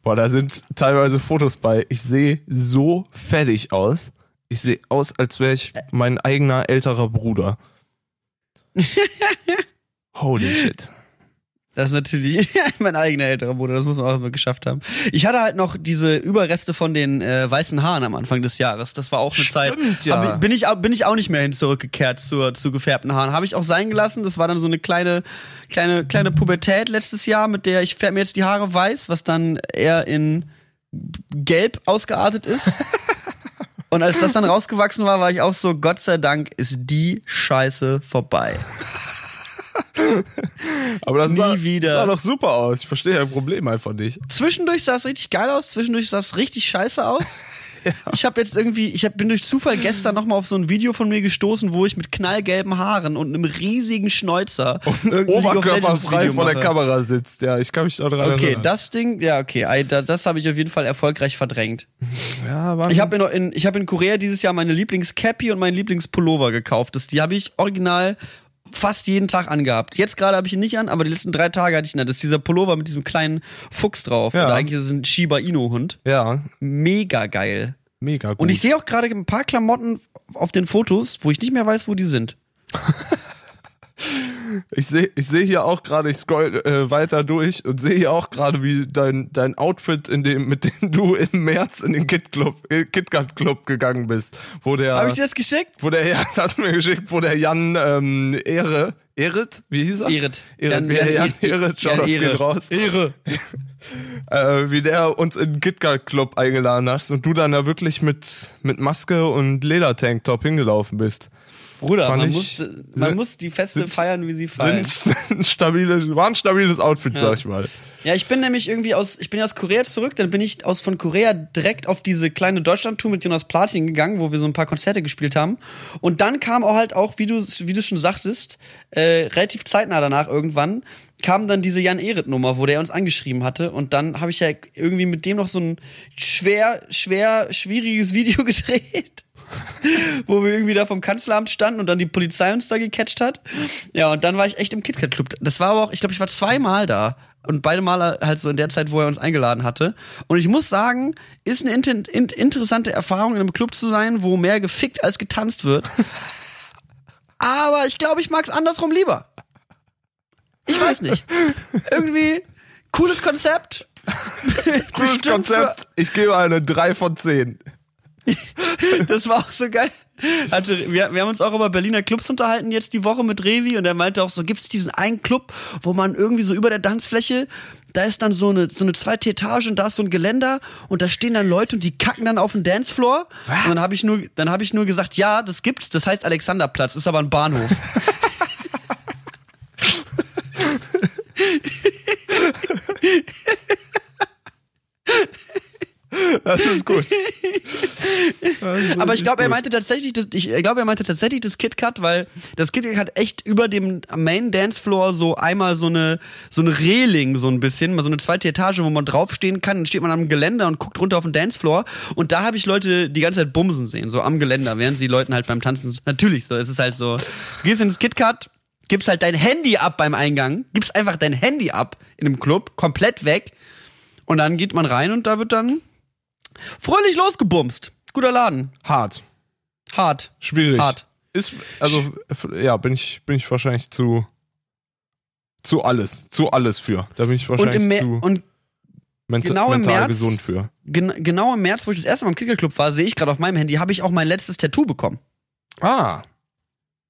Speaker 2: Boah, da sind teilweise Fotos bei. Ich sehe so fertig aus. Ich sehe aus, als wäre ich mein eigener älterer Bruder. Holy shit.
Speaker 1: Das ist natürlich mein eigener älterer Bruder, das muss man auch immer geschafft haben. Ich hatte halt noch diese Überreste von den äh, weißen Haaren am Anfang des Jahres. Das war auch eine Zeit.
Speaker 2: ja.
Speaker 1: Bin ich, bin ich auch nicht mehr hin zurückgekehrt zur, zu gefärbten Haaren. Habe ich auch sein gelassen. Das war dann so eine kleine, kleine, kleine Pubertät letztes Jahr, mit der ich färbe mir jetzt die Haare weiß, was dann eher in gelb ausgeartet ist. Und als das dann rausgewachsen war, war ich auch so, Gott sei Dank ist die Scheiße vorbei.
Speaker 2: Aber das
Speaker 1: Nie
Speaker 2: sah,
Speaker 1: wieder.
Speaker 2: sah doch super aus. Ich verstehe ein Problem einfach nicht.
Speaker 1: Zwischendurch sah es richtig geil aus, zwischendurch sah es richtig scheiße aus. Ich habe jetzt irgendwie, ich hab, bin durch Zufall gestern nochmal auf so ein Video von mir gestoßen, wo ich mit knallgelben Haaren und einem riesigen Schnäuzer
Speaker 2: Oberkörperfrei vor der. Kamera sitzt. Ja, ich kann mich daran
Speaker 1: Okay,
Speaker 2: erinnern.
Speaker 1: das Ding, ja, okay, da- das habe ich auf jeden Fall erfolgreich verdrängt.
Speaker 2: ja, war
Speaker 1: Ich habe in, in, ich hab in Korea dieses Jahr meine Lieblingscappy und meinen Lieblingspullover gekauft. Das, die habe ich original fast jeden Tag angehabt. Jetzt gerade habe ich ihn nicht an, aber die letzten drei Tage hatte ich ihn an. Das ist dieser Pullover mit diesem kleinen Fuchs drauf.
Speaker 2: Ja.
Speaker 1: Und eigentlich ist es ein Shiba Inu Hund.
Speaker 2: ja,
Speaker 1: Mega geil.
Speaker 2: mega gut.
Speaker 1: Und ich sehe auch gerade ein paar Klamotten auf den Fotos, wo ich nicht mehr weiß, wo die sind.
Speaker 2: Ich sehe ich seh hier auch gerade, ich scroll äh, weiter durch und sehe hier auch gerade, wie dein, dein Outfit, in dem, mit dem du im März in den Kit Club, äh, KitKat Club gegangen bist, wo der,
Speaker 1: Habe ich dir das geschickt?
Speaker 2: wo der, ja, das mir geschickt, wo der Jan Ehre, Ehre, Erit, wie hieß er?
Speaker 1: Erit.
Speaker 2: Erit, wie der
Speaker 1: Jan-
Speaker 2: Erit, schau, das geht raus.
Speaker 1: Ehre.
Speaker 2: Äh, wie der uns in den KitKat Club eingeladen hast und du dann da wirklich mit, mit Maske und Ledertanktop hingelaufen bist.
Speaker 1: Bruder, man,
Speaker 2: ich-
Speaker 1: muss, man
Speaker 2: sind-
Speaker 1: muss die Feste
Speaker 2: sind-
Speaker 1: feiern, wie sie fallen.
Speaker 2: Sind ein stabiles, war ein stabiles Outfit, sag ich mal.
Speaker 1: Ja, ich bin nämlich irgendwie aus, ich bin aus Korea zurück, dann bin ich aus von Korea direkt auf diese kleine Deutschland-Tour mit Jonas Platin gegangen, wo wir so ein paar Konzerte gespielt haben. Und dann kam auch halt auch, wie du, wie du schon sagtest, äh, relativ zeitnah danach irgendwann, kam dann diese Jan Erit Nummer, wo der uns angeschrieben hatte. Und dann habe ich ja irgendwie mit dem noch so ein schwer, schwer, schwieriges Video gedreht. wo wir irgendwie da vom Kanzleramt standen und dann die Polizei uns da gecatcht hat. Ja, und dann war ich echt im KitKat Club. Das war aber auch, ich glaube, ich war zweimal da. Und beide Male halt so in der Zeit, wo er uns eingeladen hatte. Und ich muss sagen, ist eine inter in interessante Erfahrung, in einem Club zu sein, wo mehr gefickt als getanzt wird. aber ich glaube, ich mag's andersrum lieber. Ich weiß nicht. Irgendwie cooles Konzept.
Speaker 2: Cooles Konzept. Ich gebe eine 3 von 10.
Speaker 1: Das war auch so geil. Hatte, wir, wir haben uns auch über Berliner Clubs unterhalten jetzt die Woche mit Revi und er meinte auch so, gibt's diesen einen Club, wo man irgendwie so über der Tanzfläche, da ist dann so eine, so eine zweite Etage und da ist so ein Geländer und da stehen dann Leute und die kacken dann auf den Dancefloor. Und dann habe ich nur, dann habe ich nur gesagt, ja, das gibt's, das heißt Alexanderplatz, ist aber ein Bahnhof.
Speaker 2: Das ist gut.
Speaker 1: Aber ich glaube, er meinte tatsächlich, das, ich glaube, er meinte tatsächlich das KitKat, weil das KitKat hat echt über dem Main Dancefloor so einmal so eine so eine Reling so ein bisschen, mal so eine zweite Etage, wo man draufstehen kann. Dann steht man am Geländer und guckt runter auf den Dancefloor und da habe ich Leute die ganze Zeit bumsen sehen, so am Geländer, während sie Leuten halt beim Tanzen. Natürlich so, es ist halt so. Du gehst ins KitKat, gibst halt dein Handy ab beim Eingang, gibst einfach dein Handy ab in dem Club, komplett weg. Und dann geht man rein und da wird dann fröhlich losgebumst. Guter Laden.
Speaker 2: Hart.
Speaker 1: Hart.
Speaker 2: Schwierig.
Speaker 1: Hart.
Speaker 2: Ist, also, ja, bin ich, bin ich wahrscheinlich zu, zu alles, zu alles für. Da bin ich
Speaker 1: Und
Speaker 2: wahrscheinlich
Speaker 1: im, Mer
Speaker 2: zu
Speaker 1: und genau im
Speaker 2: mental
Speaker 1: März-
Speaker 2: gesund für.
Speaker 1: gen genau im März, wo ich das erste Mal im Kickerclub war, sehe ich gerade auf meinem Handy, habe ich auch mein letztes Tattoo bekommen.
Speaker 2: Ah.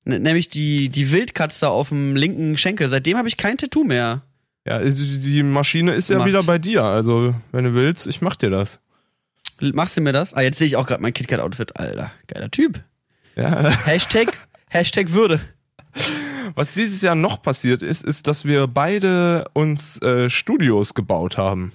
Speaker 1: N nämlich die, die Wildkatze auf dem linken Schenkel. Seitdem habe ich kein Tattoo mehr.
Speaker 2: Ja, die Maschine ist ja
Speaker 1: Gemacht.
Speaker 2: wieder bei dir. Also, wenn du willst, ich mach dir das.
Speaker 1: Machst du mir das? Ah, jetzt sehe ich auch gerade mein KitKat-Outfit. Alter, geiler Typ.
Speaker 2: Ja,
Speaker 1: Hashtag, Hashtag Würde.
Speaker 2: Was dieses Jahr noch passiert ist, ist, dass wir beide uns äh, Studios gebaut haben.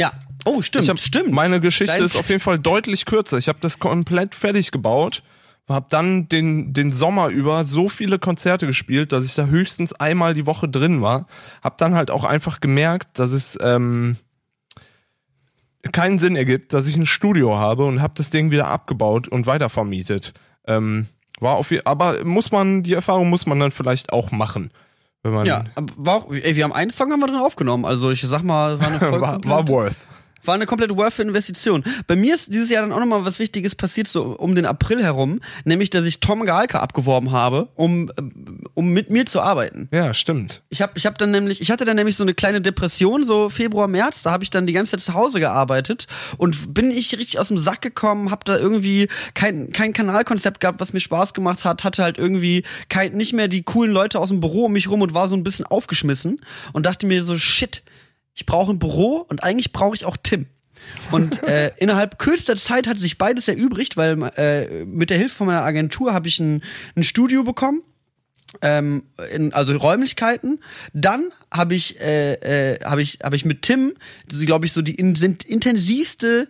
Speaker 1: Ja. Oh, stimmt,
Speaker 2: Ich hab,
Speaker 1: stimmt.
Speaker 2: Meine Geschichte
Speaker 1: Dein-
Speaker 2: ist auf jeden Fall deutlich kürzer. Ich habe das komplett fertig gebaut, habe dann den den Sommer über so viele Konzerte gespielt, dass ich da höchstens einmal die Woche drin war. Hab dann halt auch einfach gemerkt, dass es ähm, keinen Sinn ergibt, dass ich ein Studio habe und habe das Ding wieder abgebaut und weitervermietet. Ähm, war auf aber muss man die Erfahrung muss man dann vielleicht auch machen, wenn man
Speaker 1: ja, aber war auch, ey, wir haben einen Song haben wir drin aufgenommen. Also ich sag mal, war eine voll
Speaker 2: war, war worth.
Speaker 1: War eine komplett worth Investition. Bei mir ist dieses Jahr dann auch nochmal was Wichtiges passiert, so um den April herum, nämlich, dass ich Tom Galka abgeworben habe, um, ähm, um mit mir zu arbeiten.
Speaker 2: Ja, stimmt.
Speaker 1: Ich habe ich hab dann nämlich, ich hatte dann nämlich so eine kleine Depression, so Februar, März, da habe ich dann die ganze Zeit zu Hause gearbeitet und bin ich richtig aus dem Sack gekommen, habe da irgendwie kein, kein Kanalkonzept gehabt, was mir Spaß gemacht hat, hatte halt irgendwie kein, nicht mehr die coolen Leute aus dem Büro um mich rum und war so ein bisschen aufgeschmissen und dachte mir so, shit, ich brauche ein Büro und eigentlich brauche ich auch Tim. Und äh, innerhalb kürzester Zeit hat sich beides erübrigt, weil äh, mit der Hilfe von meiner Agentur habe ich ein, ein Studio bekommen ähm, in, also Räumlichkeiten. Dann habe ich, äh, äh, habe ich, habe ich mit Tim, glaube ich, so die in, sind intensivste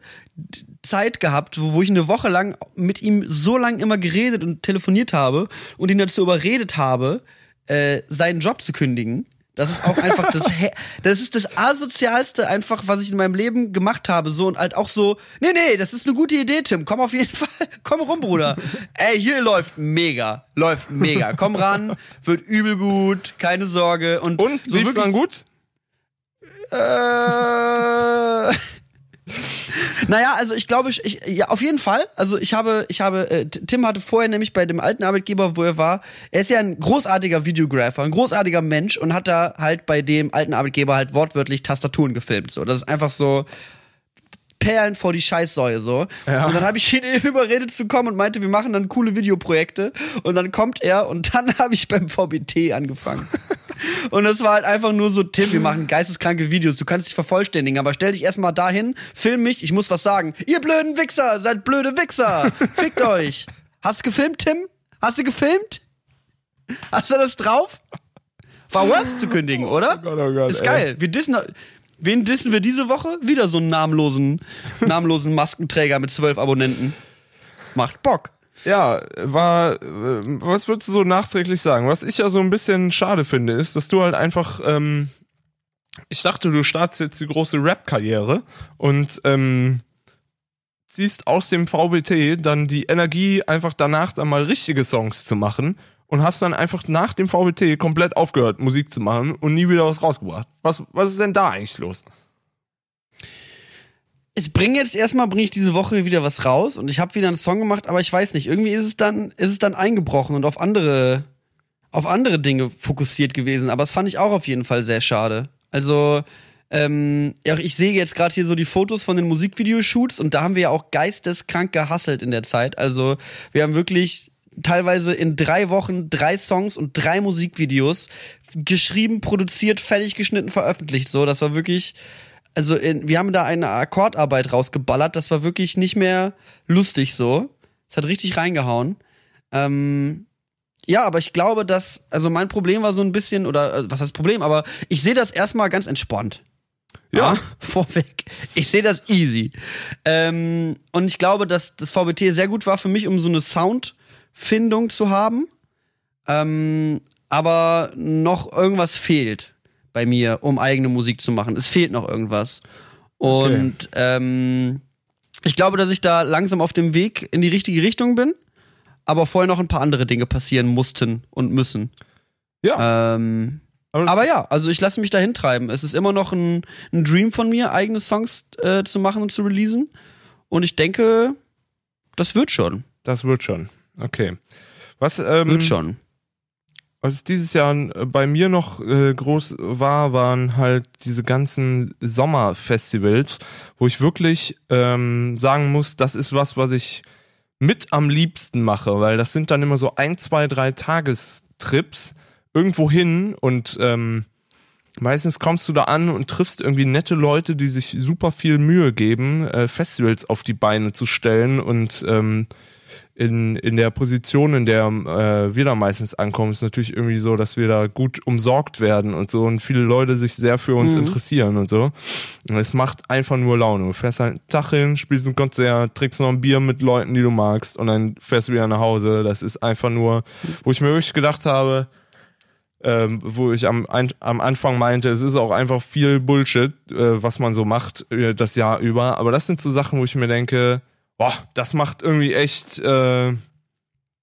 Speaker 1: Zeit gehabt, wo, wo ich eine Woche lang mit ihm so lang immer geredet und telefoniert habe und ihn dazu überredet habe, äh, seinen Job zu kündigen. Das ist auch einfach das, das ist das asozialste einfach, was ich in meinem Leben gemacht habe. So und halt auch so, nee, nee, das ist eine gute Idee, Tim. Komm auf jeden Fall, komm rum, Bruder. Ey, hier läuft mega, läuft mega. Komm ran, wird übel gut, keine Sorge. Und,
Speaker 2: Und
Speaker 1: so
Speaker 2: lief's dann
Speaker 1: wirklich-
Speaker 2: gut?
Speaker 1: Äh, naja, also ich glaube, ich, ich, ja, auf jeden Fall. Also ich habe, ich habe, äh, Tim hatte vorher nämlich bei dem alten Arbeitgeber, wo er war, er ist ja ein großartiger Videographer, ein großartiger Mensch und hat da halt bei dem alten Arbeitgeber halt wortwörtlich Tastaturen gefilmt. So, das ist einfach so Perlen vor die Scheißsäue so.
Speaker 2: Ja.
Speaker 1: Und dann habe ich ihn eben überredet zu kommen und meinte, wir machen dann coole Videoprojekte. Und dann kommt er und dann habe ich beim VBT angefangen. Und das war halt einfach nur so, Tim, wir machen geisteskranke Videos, du kannst dich vervollständigen, aber stell dich erstmal dahin, film mich, ich muss was sagen. Ihr blöden Wichser, seid blöde Wichser, fickt euch. Hast du gefilmt, Tim? Hast du gefilmt? Hast du das drauf? War worth zu kündigen, oder?
Speaker 2: Gott, oh Gott,
Speaker 1: Ist
Speaker 2: ey.
Speaker 1: geil. Wir dissen, wen dissen wir diese Woche? Wieder so einen namenlosen, namenlosen Maskenträger mit zwölf Abonnenten. Macht Bock.
Speaker 2: Ja, war, äh, was würdest du so nachträglich sagen? Was ich ja so ein bisschen schade finde, ist, dass du halt einfach, ähm, ich dachte, du startest jetzt die große Rap-Karriere und ähm, ziehst aus dem VBT dann die Energie, einfach danach dann mal richtige Songs zu machen und hast dann einfach nach dem VBT komplett aufgehört, Musik zu machen und nie wieder was rausgebracht. Was, was ist denn da eigentlich los?
Speaker 1: Ich bringe jetzt erstmal, bringe ich diese Woche wieder was raus und ich habe wieder einen Song gemacht, aber ich weiß nicht, irgendwie ist es dann, ist es dann eingebrochen und auf andere, auf andere Dinge fokussiert gewesen. Aber das fand ich auch auf jeden Fall sehr schade. Also, ähm, ja, ich sehe jetzt gerade hier so die Fotos von den Musikvideoshoots und da haben wir ja auch geisteskrank gehasselt in der Zeit. Also, wir haben wirklich teilweise in drei Wochen drei Songs und drei Musikvideos geschrieben, produziert, fertig geschnitten, veröffentlicht. So, das war wirklich, also in, wir haben da eine Akkordarbeit rausgeballert, das war wirklich nicht mehr lustig so. Es hat richtig reingehauen. Ähm, ja, aber ich glaube, dass, also mein Problem war so ein bisschen, oder äh, was heißt Problem, aber ich sehe das erstmal ganz entspannt.
Speaker 2: Ja.
Speaker 1: Ah, vorweg. Ich sehe das easy. Ähm, und ich glaube, dass das VBT sehr gut war für mich, um so eine Soundfindung zu haben. Ähm, aber noch irgendwas fehlt bei mir, um eigene Musik zu machen. Es fehlt noch irgendwas. Und ähm, ich glaube, dass ich da langsam auf dem Weg in die richtige Richtung bin, aber vorher noch ein paar andere Dinge passieren mussten und müssen.
Speaker 2: Ja,
Speaker 1: Ähm,
Speaker 2: das-
Speaker 1: aber ja, also ich lasse mich dahin treiben. Es ist immer noch ein, ein Dream von mir, eigene Songs äh, zu machen und zu releasen. Und ich denke, das wird schon.
Speaker 2: das wird schon. Okay. Was, ähm,
Speaker 1: Wird schon.
Speaker 2: Was dieses Jahr äh, bei mir noch äh, groß war, waren halt diese ganzen Sommerfestivals, wo ich wirklich ähm, sagen muss, das ist was, was ich mit am liebsten mache, weil das sind dann immer so ein, zwei, drei Tagestrips irgendwo hin und ähm, meistens kommst du da an und triffst irgendwie nette Leute, die sich super viel Mühe geben, äh, Festivals auf die Beine zu stellen und ähm, in, in der Position, in der äh, wir da meistens ankommen, ist natürlich irgendwie so, dass wir da gut umsorgt werden und so und viele Leute sich sehr für uns mhm. interessieren und so. Und es macht einfach nur Laune. Du fährst halt einen Tag hin, spielst ein Konzert, trinkst noch ein Bier mit Leuten, die du magst und dann fährst du wieder nach Hause. Das ist einfach nur, wo ich mir wirklich gedacht habe, ähm, wo ich am, ein, am Anfang meinte, es ist auch einfach viel Bullshit, äh, was man so macht äh, das Jahr über. Aber das sind so Sachen, wo ich mir denke, boah, das macht irgendwie echt, äh,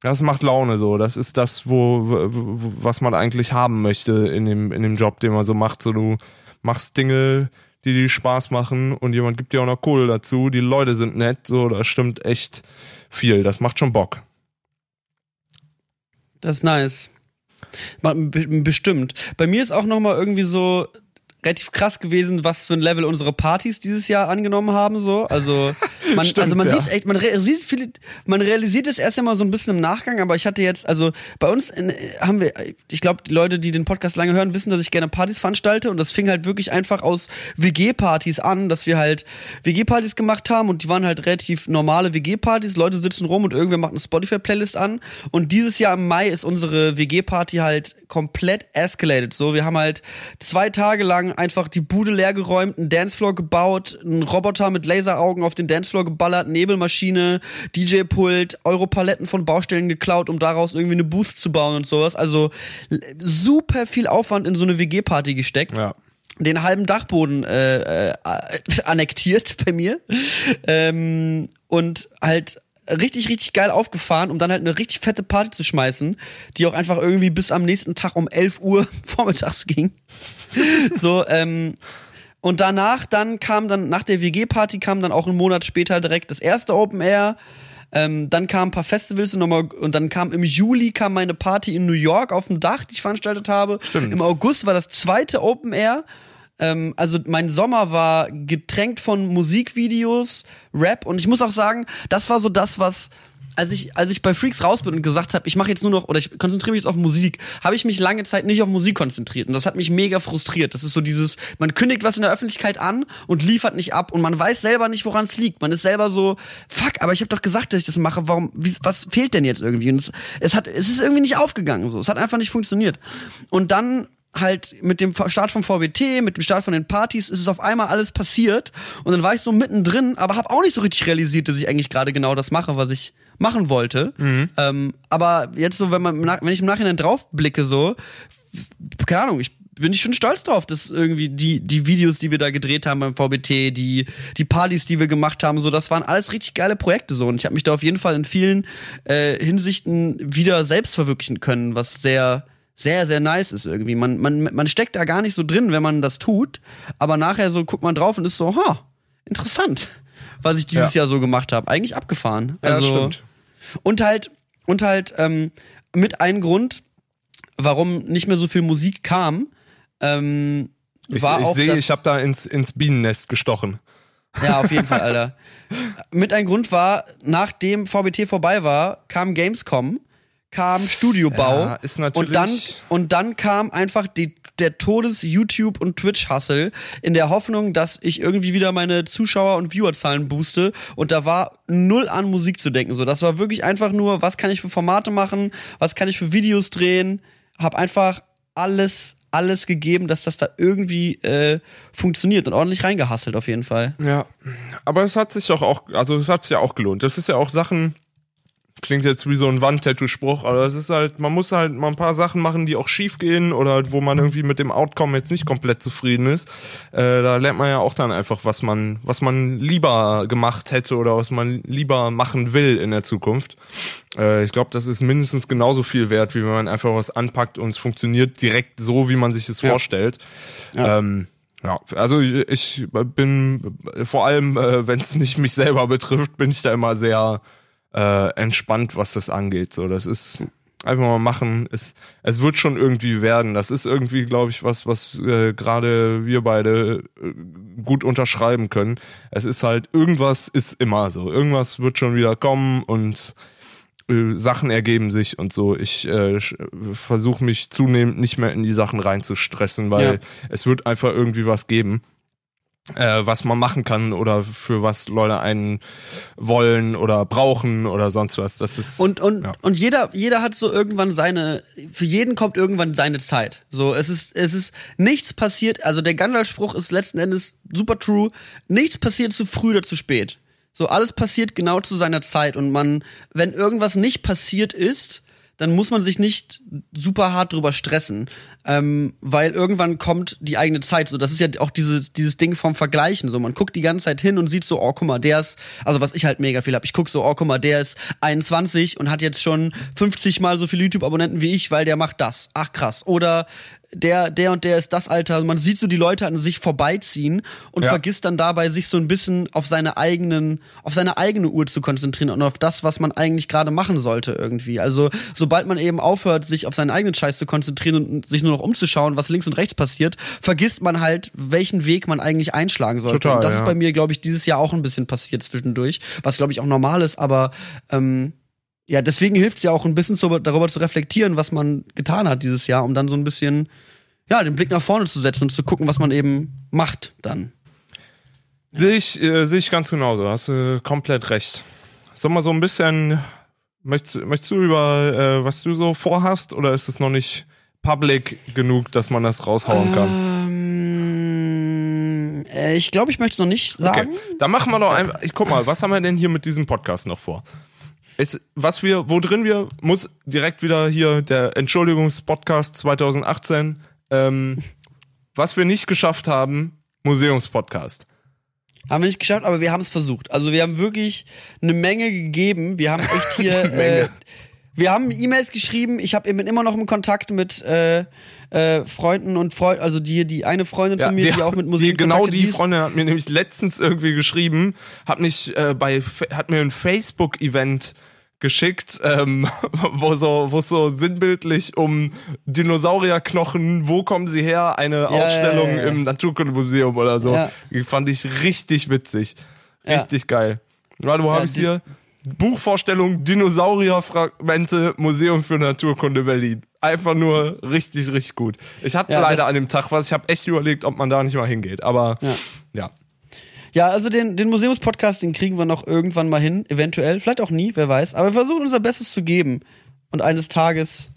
Speaker 2: das macht Laune so. Das ist das, wo, wo, was man eigentlich haben möchte in dem, in dem Job, den man so macht. So, du machst Dinge, die dir Spaß machen und jemand gibt dir auch noch Kohle dazu. Die Leute sind nett, so, das stimmt echt viel. Das macht schon Bock.
Speaker 1: Das ist nice. Bestimmt. Bei mir ist auch noch mal irgendwie so relativ krass gewesen, was für ein Level unsere Partys dieses Jahr angenommen haben. So, also man, Stimmt, also man ja. sieht echt, man realisiert, viel, man realisiert es erst einmal so ein bisschen im Nachgang. Aber ich hatte jetzt, also bei uns in, haben wir, ich glaube, die Leute, die den Podcast lange hören, wissen, dass ich gerne Partys veranstalte und das fing halt wirklich einfach aus WG-Partys an, dass wir halt WG-Partys gemacht haben und die waren halt relativ normale WG-Partys. Leute sitzen rum und irgendwer macht eine Spotify-Playlist an und dieses Jahr im Mai ist unsere WG-Party halt komplett escalated. So, wir haben halt zwei Tage lang einfach die Bude leer geräumt, einen Dancefloor gebaut, einen Roboter mit Laseraugen auf den Dancefloor geballert, Nebelmaschine, DJ-Pult, Europaletten von Baustellen geklaut, um daraus irgendwie eine Boost zu bauen und sowas. Also super viel Aufwand in so eine WG-Party gesteckt. Ja den halben Dachboden äh, äh, annektiert bei mir ähm, und halt richtig, richtig geil aufgefahren, um dann halt eine richtig fette Party zu schmeißen, die auch einfach irgendwie bis am nächsten Tag um 11 Uhr vormittags ging. so, ähm, und danach dann kam dann, nach der WG-Party kam dann auch einen Monat später direkt das erste Open Air. Ähm, dann kamen ein paar Festivals und, nochmal, und dann kam im Juli kam meine Party in New York auf dem Dach, die ich veranstaltet habe. Stimmt. Im August war das zweite Open Air. Ähm, also mein Sommer war getränkt von Musikvideos, Rap und ich muss auch sagen, das war so das, was als ich, als ich bei Freaks raus bin und gesagt habe, ich mache jetzt nur noch oder ich konzentriere mich jetzt auf Musik, habe ich mich lange Zeit nicht auf Musik konzentriert und das hat mich mega frustriert. Das ist so dieses, man kündigt was in der Öffentlichkeit an und liefert nicht ab und man weiß selber nicht, woran es liegt. Man ist selber so, fuck, aber ich habe doch gesagt, dass ich das mache. Warum? Wie, was fehlt denn jetzt irgendwie? Und es, es hat, es ist irgendwie nicht aufgegangen. So, es hat einfach nicht funktioniert. Und dann halt mit dem Start vom VBT, mit dem Start von den Partys, ist es auf einmal alles passiert und dann war ich so mittendrin, aber habe auch nicht so richtig realisiert, dass ich eigentlich gerade genau das mache, was ich machen wollte. Mhm. Ähm, aber jetzt so, wenn man, wenn ich im Nachhinein drauf blicke, so, keine Ahnung, ich bin ich schon stolz drauf, dass irgendwie die, die Videos, die wir da gedreht haben beim VBT, die, die Partys, die wir gemacht haben, so, das waren alles richtig geile Projekte so. Und ich habe mich da auf jeden Fall in vielen äh, Hinsichten wieder selbst verwirklichen können, was sehr, sehr, sehr nice ist irgendwie. Man, man, man steckt da gar nicht so drin, wenn man das tut, aber nachher so guckt man drauf und ist so, ha, interessant, was ich dieses ja. Jahr so gemacht habe. Eigentlich abgefahren.
Speaker 2: Ja, also, stimmt.
Speaker 1: Und halt, und halt, ähm, mit einem Grund, warum nicht mehr so viel Musik kam, ähm,
Speaker 2: ich,
Speaker 1: war
Speaker 2: ich
Speaker 1: auch.
Speaker 2: Ich sehe, ich habe da ins, ins Bienennest gestochen.
Speaker 1: Ja, auf jeden Fall, Alter. Mit einem Grund war, nachdem VBT vorbei war, kam Gamescom kam Studiobau ja, ist natürlich und dann und dann kam einfach die, der Todes YouTube und Twitch Hustle in der Hoffnung, dass ich irgendwie wieder meine Zuschauer und Viewerzahlen booste und da war null an Musik zu denken so, das war wirklich einfach nur, was kann ich für Formate machen, was kann ich für Videos drehen, hab einfach alles alles gegeben, dass das da irgendwie äh, funktioniert und ordentlich reingehasselt auf jeden Fall.
Speaker 2: Ja, aber es hat sich doch auch, also es hat sich ja auch gelohnt. Das ist ja auch Sachen, klingt jetzt wie so ein Wandtattoo-Spruch, aber es ist halt, man muss halt mal ein paar Sachen machen, die auch schief gehen oder wo man irgendwie mit dem Outcome jetzt nicht komplett zufrieden ist. Äh, da lernt man ja auch dann einfach, was man, was man lieber gemacht hätte oder was man lieber machen will in der Zukunft. Äh, ich glaube, das ist mindestens genauso viel wert, wie wenn man einfach was anpackt und es funktioniert direkt so, wie man sich es ja. vorstellt. Ja. Ähm, ja, also ich bin vor allem, äh, wenn es nicht mich selber betrifft, bin ich da immer sehr äh, entspannt, was das angeht. So, das ist einfach mal machen. Es, es wird schon irgendwie werden. Das ist irgendwie, glaube ich, was, was äh, gerade wir beide äh, gut unterschreiben können. Es ist halt, irgendwas ist immer so. Irgendwas wird schon wieder kommen und äh, Sachen ergeben sich und so. Ich äh, versuche mich zunehmend nicht mehr in die Sachen reinzustressen, weil ja. es wird einfach irgendwie was geben. Äh, was man machen kann oder für was Leute einen wollen oder brauchen oder sonst was. Das ist
Speaker 1: Und und
Speaker 2: ja.
Speaker 1: und jeder jeder hat so irgendwann seine für jeden kommt irgendwann seine Zeit. So es ist es ist nichts passiert, also der Gandalf Spruch ist letzten Endes super true. Nichts passiert zu früh oder zu spät. So alles passiert genau zu seiner Zeit und man wenn irgendwas nicht passiert ist, dann muss man sich nicht super hart drüber stressen, ähm, weil irgendwann kommt die eigene Zeit. So, das ist ja auch dieses dieses Ding vom Vergleichen. So, man guckt die ganze Zeit hin und sieht so, oh, guck mal, der ist, also was ich halt mega viel hab. Ich guck so, oh, guck mal, der ist 21 und hat jetzt schon 50 mal so viele YouTube-Abonnenten wie ich, weil der macht das. Ach krass. Oder der, der und der ist das Alter. Man sieht so die Leute an sich vorbeiziehen und
Speaker 2: Ja.
Speaker 1: vergisst dann dabei, sich so ein bisschen auf seine eigenen, auf seine eigene Uhr zu konzentrieren und auf das, was man eigentlich gerade machen sollte irgendwie. Also, sobald man eben aufhört, sich auf seinen eigenen Scheiß zu konzentrieren und sich nur noch umzuschauen, was links und rechts passiert, vergisst man halt, welchen Weg man eigentlich einschlagen sollte.
Speaker 2: Total,
Speaker 1: und das
Speaker 2: ja.
Speaker 1: ist bei mir, glaube ich, dieses Jahr auch ein bisschen passiert zwischendurch, was, glaube ich, auch normal ist, aber ähm, ja, deswegen hilft es ja auch ein bisschen so, darüber zu reflektieren, was man getan hat dieses Jahr, um dann so ein bisschen, ja, den Blick nach vorne zu setzen und zu gucken, was man eben macht dann.
Speaker 2: Sehe ich, äh, sehe ich ganz genauso, hast du komplett recht. Sag mal so ein bisschen, möchtest, du- möchtest du über, äh, was du so vorhast oder ist es noch nicht public genug, dass man das raushauen kann?
Speaker 1: Ähm, äh, ich glaube, ich möchte es noch nicht sagen.
Speaker 2: Okay, dann machen wir doch einfach, ich guck mal, was haben wir denn hier mit diesem Podcast noch vor? Ist, was wir, wo drin wir, muss direkt wieder hier der Entschuldigungspodcast 2018, ähm, was wir nicht geschafft haben, Museumspodcast.
Speaker 1: Haben wir nicht geschafft, aber wir haben es versucht. Also wir haben wirklich eine Menge gegeben. Wir haben echt hier, äh, wir haben E-Mails geschrieben. Ich habe bin immer noch im Kontakt mit äh, äh, Freunden und Freunden, also die die eine Freundin von mir, die, auch mit Musik
Speaker 2: die, genau die
Speaker 1: ist-
Speaker 2: Freundin hat mir nämlich letztens irgendwie geschrieben, hat mich äh, bei hat mir ein Facebook Event geschickt, ähm, wo so wo es so sinnbildlich um Dinosaurierknochen, wo kommen sie her, eine Ausstellung
Speaker 1: ja, ja.
Speaker 2: im Naturkundemuseum oder so.
Speaker 1: Ja.
Speaker 2: Die fand ich richtig witzig.
Speaker 1: Ja.
Speaker 2: Richtig geil. Warte, wo hab
Speaker 1: Ja,
Speaker 2: ich's
Speaker 1: die-
Speaker 2: hier? Buchvorstellung Dinosaurierfragmente Museum für Naturkunde Berlin. Einfach nur richtig, richtig gut. Ich hatte
Speaker 1: Ja,
Speaker 2: leider an dem Tag was. Ich habe echt überlegt, ob man da nicht mal hingeht. Aber
Speaker 1: Ja.
Speaker 2: ja.
Speaker 1: Ja, also den, den Museumspodcast, den kriegen wir noch irgendwann mal hin, eventuell, vielleicht auch nie, wer weiß. Aber wir versuchen unser Bestes zu geben. Und eines Tages,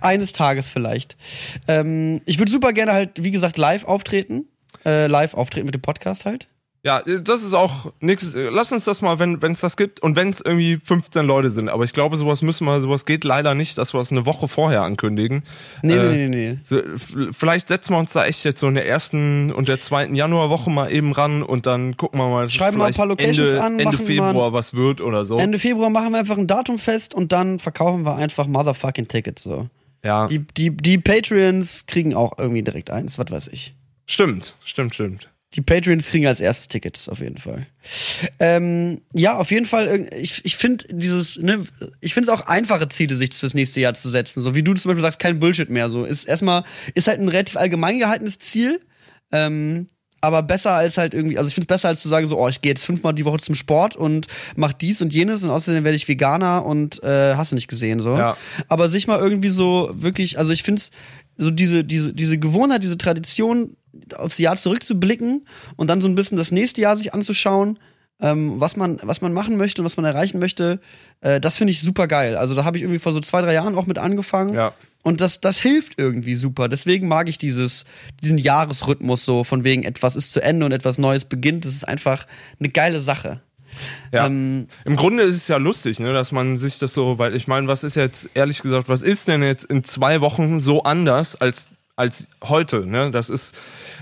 Speaker 1: eines Tages vielleicht. Ähm, ich würde super gerne halt, wie gesagt, live auftreten. Äh, live auftreten mit dem Podcast halt.
Speaker 2: Ja, das ist auch nix. Lass uns das mal, wenn es das gibt und wenn es irgendwie 15 Leute sind. Aber ich glaube, sowas müssen wir, sowas geht leider nicht, dass wir es eine Woche vorher ankündigen.
Speaker 1: Nee,
Speaker 2: Äh,
Speaker 1: nee, nee, nee.
Speaker 2: So, vielleicht setzen wir uns da echt jetzt so in der ersten und der zweiten Januarwoche mal eben ran und dann gucken wir mal,
Speaker 1: Schreiben wir ein paar Locations
Speaker 2: Ende,
Speaker 1: an,
Speaker 2: Ende
Speaker 1: machen wir
Speaker 2: Februar was wird oder so.
Speaker 1: Ende Februar machen wir einfach ein Datum fest und dann verkaufen wir einfach motherfucking Tickets so.
Speaker 2: ja,
Speaker 1: Die, die, die Patreons kriegen auch irgendwie direkt eins, was weiß ich.
Speaker 2: stimmt, stimmt, stimmt.
Speaker 1: Die Patreons kriegen als erstes Tickets, auf jeden Fall. Ähm, ja, auf jeden Fall, ich, ich finde dieses, ne, ich finde es auch einfache Ziele, sich fürs nächste Jahr zu setzen. So wie du zum Beispiel sagst, kein Bullshit mehr. So ist erstmal, ist halt ein relativ allgemein gehaltenes Ziel. Ähm, aber besser als halt irgendwie, also ich finde es besser als zu sagen, so, oh, ich gehe jetzt fünfmal die Woche zum Sport und mach dies und jenes und außerdem werde ich Veganer und äh, hast du nicht gesehen, so.
Speaker 2: Ja.
Speaker 1: Aber sich mal irgendwie so wirklich, also ich finde es, so diese, diese, diese Gewohnheit, diese Tradition, aufs Jahr zurückzublicken und dann so ein bisschen das nächste Jahr sich anzuschauen, ähm, was man, was man machen möchte und was man erreichen möchte, äh, das finde ich super geil. Also da habe ich irgendwie vor so zwei, drei Jahren auch mit angefangen.
Speaker 2: Ja.
Speaker 1: Und das, das hilft irgendwie super. Deswegen mag ich dieses, diesen Jahresrhythmus so, von wegen etwas ist zu Ende und etwas Neues beginnt. Das ist einfach eine geile Sache.
Speaker 2: Ja.
Speaker 1: Ähm,
Speaker 2: Im Grunde ist es ja lustig, ne, dass man sich das so, weil ich meine, was ist jetzt, ehrlich gesagt, was ist denn jetzt in zwei Wochen so anders als, als heute, ne? Das ist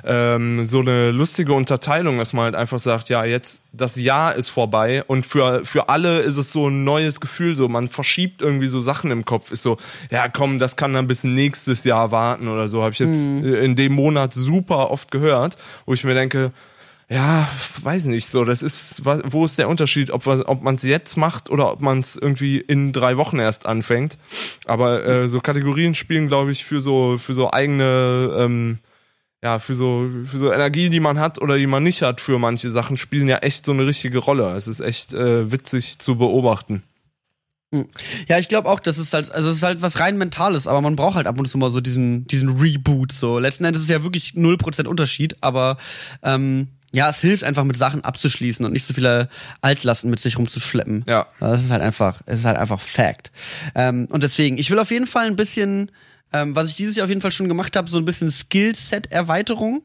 Speaker 2: ähm, so eine lustige Unterteilung, dass man halt einfach sagt, ja, jetzt das Jahr ist vorbei und für, für alle ist es so ein neues Gefühl, so man verschiebt irgendwie so Sachen im Kopf, ist so, ja komm, das kann dann bis nächstes Jahr warten oder so, habe ich jetzt äh, in dem Monat super oft gehört, wo ich mir denke, ja, weiß nicht so. Das ist, wo ist der Unterschied, ob, ob man es jetzt macht oder ob man es irgendwie in drei Wochen erst anfängt. Aber äh, so Kategorien spielen, glaube ich, für so für so eigene, ähm, ja, für so für so Energie, die man hat oder die man nicht hat, für manche Sachen spielen ja echt so eine richtige Rolle. Es ist echt äh, witzig zu beobachten.
Speaker 1: Ja, ich glaube auch, das ist halt, also es ist halt was rein Mentales, aber man braucht halt ab und zu mal so diesen, diesen Reboot. So letzten Endes ist ja wirklich 0% Unterschied, aber ähm, ja, es hilft einfach mit Sachen abzuschließen und nicht so viele Altlasten mit sich rumzuschleppen.
Speaker 2: Ja.
Speaker 1: Das ist halt einfach, es ist halt einfach Fact. Ähm, und deswegen, ich will auf jeden Fall ein bisschen, ähm, was ich dieses Jahr auf jeden Fall schon gemacht habe, so ein bisschen Skillset-Erweiterung.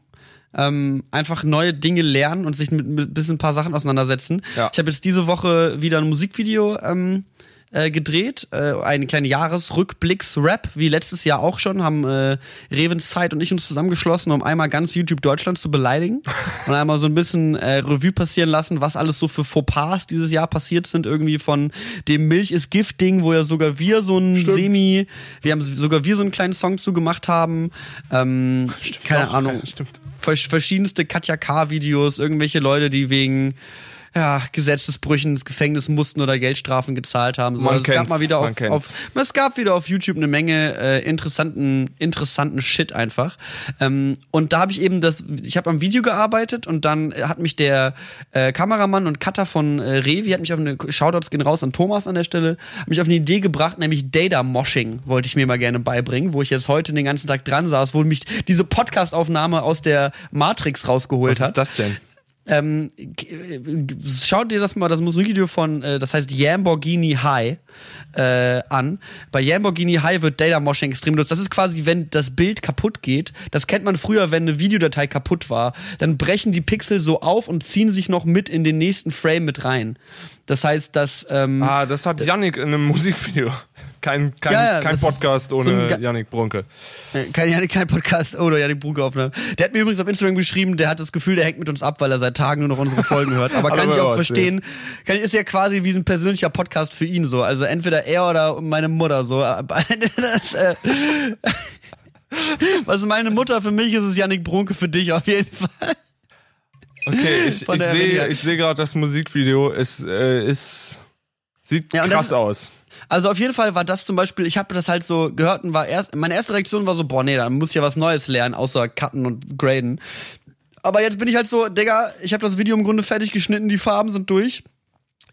Speaker 1: Ähm, einfach neue Dinge lernen und sich mit, mit bisschen ein paar Sachen auseinandersetzen.
Speaker 2: Ja.
Speaker 1: Ich habe jetzt diese Woche wieder ein Musikvideo ähm, äh, gedreht, äh, eine kleine Jahresrückblicks-Rap, wie letztes Jahr auch schon, haben äh, Revens Zeit und ich uns zusammengeschlossen, um einmal ganz YouTube Deutschland zu beleidigen und einmal so ein bisschen äh, Revue passieren lassen, was alles so für Fauxpas dieses Jahr passiert sind, irgendwie von dem Milch ist Gift-Ding, wo ja sogar wir so ein Semi, wir haben sogar wir so einen kleinen Song zu gemacht haben, ähm, keine
Speaker 2: Doch,
Speaker 1: Ahnung,
Speaker 2: stimmt.
Speaker 1: vers- verschiedenste Katja K-Videos, irgendwelche Leute, die wegen ja, Gesetzesbrüchen ins Gefängnis mussten oder Geldstrafen gezahlt haben. So,
Speaker 2: Man
Speaker 1: also es gab mal wieder auf, auf es gab wieder auf YouTube eine Menge äh, interessanten interessanten Shit einfach. Ähm, und da habe ich eben das, ich habe am Video gearbeitet und dann hat mich der äh, Kameramann und Cutter von äh, Revi hat mich auf eine Shoutouts gehen raus an Thomas an der Stelle, hat mich auf eine Idee gebracht, nämlich Data Moshing wollte ich mir mal gerne beibringen, wo ich jetzt heute den ganzen Tag dran saß, wo mich diese Podcast-Aufnahme aus der Matrix rausgeholt
Speaker 2: Was
Speaker 1: hat.
Speaker 2: ist das denn?
Speaker 1: Ähm, äh, schaut dir das mal, das Musikvideo von, äh, das heißt Lamborghini High äh, an. Bei Lamborghini High wird Data Moshing extrem benutzt. Das ist quasi, wenn das Bild kaputt geht. Das kennt man früher, wenn eine Videodatei kaputt war. Dann brechen die Pixel so auf und ziehen sich noch mit in den nächsten Frame mit rein. Das heißt, dass ähm,
Speaker 2: Ah, das hat Yannick in einem Musikvideo. Kein, kein,
Speaker 1: Ja, ja,
Speaker 2: kein Podcast
Speaker 1: so
Speaker 2: ohne Yannick Brunke.
Speaker 1: Äh, Kein, ja, kein Podcast oder ja die Brucke-Aufnahme. Der hat mir übrigens auf Instagram geschrieben, der hat das Gefühl, der hängt mit uns ab, weil er seit Tagen nur noch unsere Folgen hört. Aber kann ich auch verstehen. Kann, ist ja quasi wie ein persönlicher Podcast für ihn so. Also entweder er oder meine Mutter so. Das, äh, was meine Mutter für mich ist, ist Yannick Brunke für dich auf jeden Fall.
Speaker 2: Okay, ich, ich sehe sehe gerade das Musikvideo. Es äh, ist sieht
Speaker 1: Ja,
Speaker 2: krass
Speaker 1: ist-
Speaker 2: aus.
Speaker 1: Also auf jeden Fall war das zum Beispiel, ich habe das halt so gehört und war erst, meine erste Reaktion war so, boah, nee, da muss ich ja was Neues lernen, außer cutten und graden. Aber jetzt bin ich halt so, Digga, ich habe das Video im Grunde fertig geschnitten, die Farben sind durch.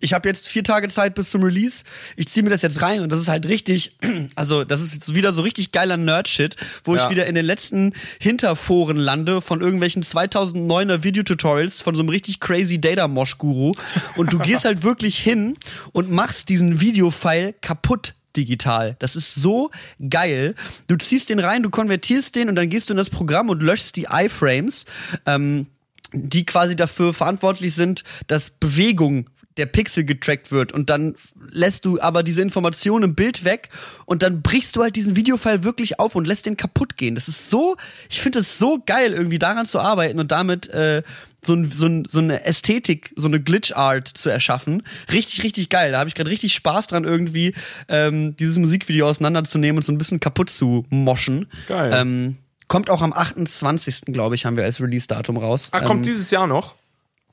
Speaker 1: Ich habe jetzt vier Tage Zeit bis zum Release. Ich ziehe mir das jetzt rein und das ist halt richtig, also das ist jetzt wieder so richtig geiler Nerd-Shit, wo
Speaker 2: Ja.
Speaker 1: ich wieder in den letzten Hinterforen lande von irgendwelchen 2009er Videotutorials von so einem richtig crazy Data-Mosh-Guru und du gehst halt wirklich hin und machst diesen Videofile kaputt digital. Das ist so geil. Du ziehst den rein, du konvertierst den und dann gehst du in das Programm und löschst die iFrames. Ähm, die quasi dafür verantwortlich sind, dass Bewegung der Pixel getrackt wird und dann lässt du aber diese Information im Bild weg und dann brichst du halt diesen Videofile wirklich auf und lässt den kaputt gehen. Das ist so, ich finde es so geil, irgendwie daran zu arbeiten und damit äh, so, ein, so, ein, so eine Ästhetik, so eine Glitch-Art zu erschaffen. Richtig, richtig geil. Da habe ich gerade richtig Spaß dran, irgendwie ähm, dieses Musikvideo auseinanderzunehmen und so ein bisschen kaputt zu moschen.
Speaker 2: Geil.
Speaker 1: Ähm, kommt auch am 28. glaube ich, haben wir als Release-Datum raus.
Speaker 2: Ah, kommt
Speaker 1: ähm,
Speaker 2: dieses Jahr noch?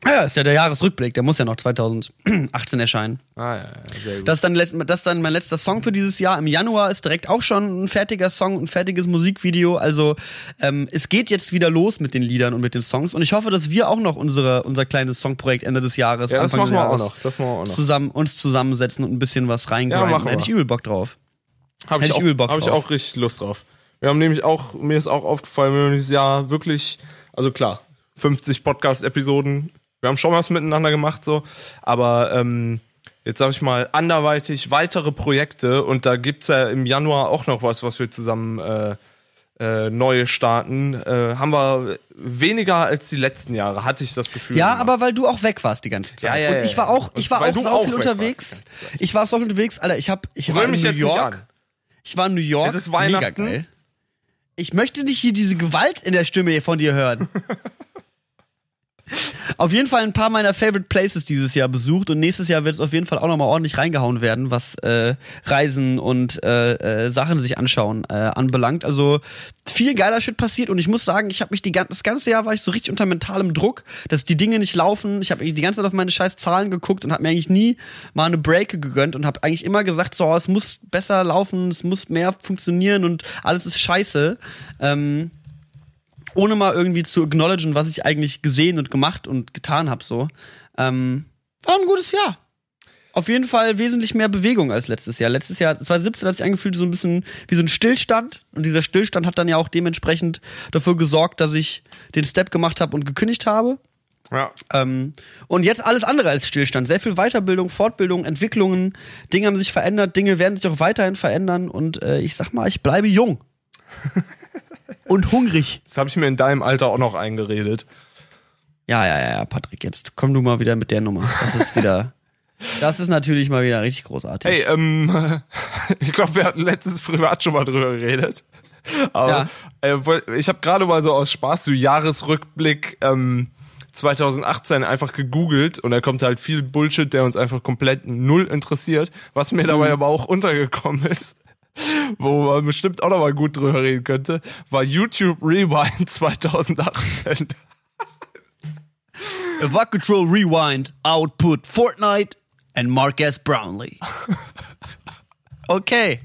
Speaker 1: Ja, ist ja der Jahresrückblick, der muss ja noch 2018 erscheinen.
Speaker 2: Ah, ja, ja, sehr gut.
Speaker 1: Das ist, dann letzt, das ist dann mein letzter Song für dieses Jahr. Im Januar ist direkt auch schon ein fertiger Song, ein fertiges Musikvideo. Also ähm, es geht jetzt wieder los mit den Liedern und mit den Songs. Und ich hoffe, dass wir auch noch unsere, unser kleines Songprojekt Ende des Jahres,
Speaker 2: ja, das
Speaker 1: Anfang
Speaker 2: machen wir auch noch. Das machen wir auch noch.
Speaker 1: zusammen uns zusammensetzen und ein bisschen was reingrinden.
Speaker 2: Ja, machen
Speaker 1: Hätte ich übel Bock drauf.
Speaker 2: Habe
Speaker 1: Hätte
Speaker 2: ich,
Speaker 1: ich
Speaker 2: auch,
Speaker 1: übel Bock
Speaker 2: hab ich
Speaker 1: drauf.
Speaker 2: auch richtig Lust drauf. Wir haben nämlich auch, mir ist auch aufgefallen, wir haben dieses Jahr wirklich, also klar, 50 Podcast-Episoden. Wir haben schon was miteinander gemacht, so. Aber ähm, jetzt sag ich mal, anderweitig weitere Projekte und da gibt's ja im Januar auch noch was, was wir zusammen äh, äh, neu starten. Äh, haben wir weniger als die letzten Jahre, hatte ich das Gefühl.
Speaker 1: Ja,
Speaker 2: gemacht.
Speaker 1: aber weil du auch weg warst die ganze Zeit.
Speaker 2: Ja, ja,
Speaker 1: und
Speaker 2: ja,
Speaker 1: ich war auch, ich
Speaker 2: Und
Speaker 1: war auch so
Speaker 2: auch
Speaker 1: viel unterwegs. Ich war so viel unterwegs, Alter. Ich hab, ich war in
Speaker 2: mich
Speaker 1: New York. Ich war in New York.
Speaker 2: Es ist Weihnachten.
Speaker 1: Ich möchte nicht hier diese Gewalt in der Stimme von dir hören. auf jeden Fall ein paar meiner Favorite Places dieses Jahr besucht und nächstes Jahr wird es auf jeden Fall auch nochmal ordentlich reingehauen werden, was äh, Reisen und äh, äh, Sachen sich anschauen äh, anbelangt. Also viel geiler Shit passiert und ich muss sagen, ich habe mich die, das ganze Jahr war ich so richtig unter mentalem Druck, dass die Dinge nicht laufen. Ich habe die ganze Zeit auf meine scheiß Zahlen geguckt und habe mir eigentlich nie mal eine Break gegönnt und habe eigentlich immer gesagt, so es muss besser laufen, es muss mehr funktionieren und alles ist scheiße. Ähm, ohne mal irgendwie zu acknowledgen, was ich eigentlich gesehen und gemacht und getan habe, so. Ähm, war ein gutes Jahr. Auf jeden Fall wesentlich mehr Bewegung als letztes Jahr. Letztes Jahr, 2017 hat sich angefühlt so ein bisschen wie so ein Stillstand. Und dieser Stillstand hat dann ja auch dementsprechend dafür gesorgt, dass ich den Step gemacht habe und gekündigt habe.
Speaker 2: Ja.
Speaker 1: Ähm, und jetzt alles andere als Stillstand. Sehr viel Weiterbildung, Fortbildung, Entwicklungen. Dinge haben sich verändert, Dinge werden sich auch weiterhin verändern. Und äh, ich sag mal, ich bleibe jung. und hungrig.
Speaker 2: Das habe ich mir in deinem Alter auch noch eingeredet.
Speaker 1: Ja, ja, ja, ja, Patrick, jetzt komm du mal wieder mit der Nummer. Das ist wieder. das ist natürlich mal wieder richtig großartig.
Speaker 2: Hey, ähm, ich glaube, wir hatten letztes privat schon mal drüber geredet. Aber äh, ich habe gerade mal so aus Spaß so Jahresrückblick ähm, 2018 einfach gegoogelt und da kommt halt viel Bullshit, der uns einfach komplett null interessiert. Was mir dabei aber auch untergekommen ist, wo man bestimmt auch noch mal gut drüber reden könnte, war YouTube Rewind 2018.
Speaker 1: Evac Control Rewind, Output Fortnite and Marcus Brownlee. Okay.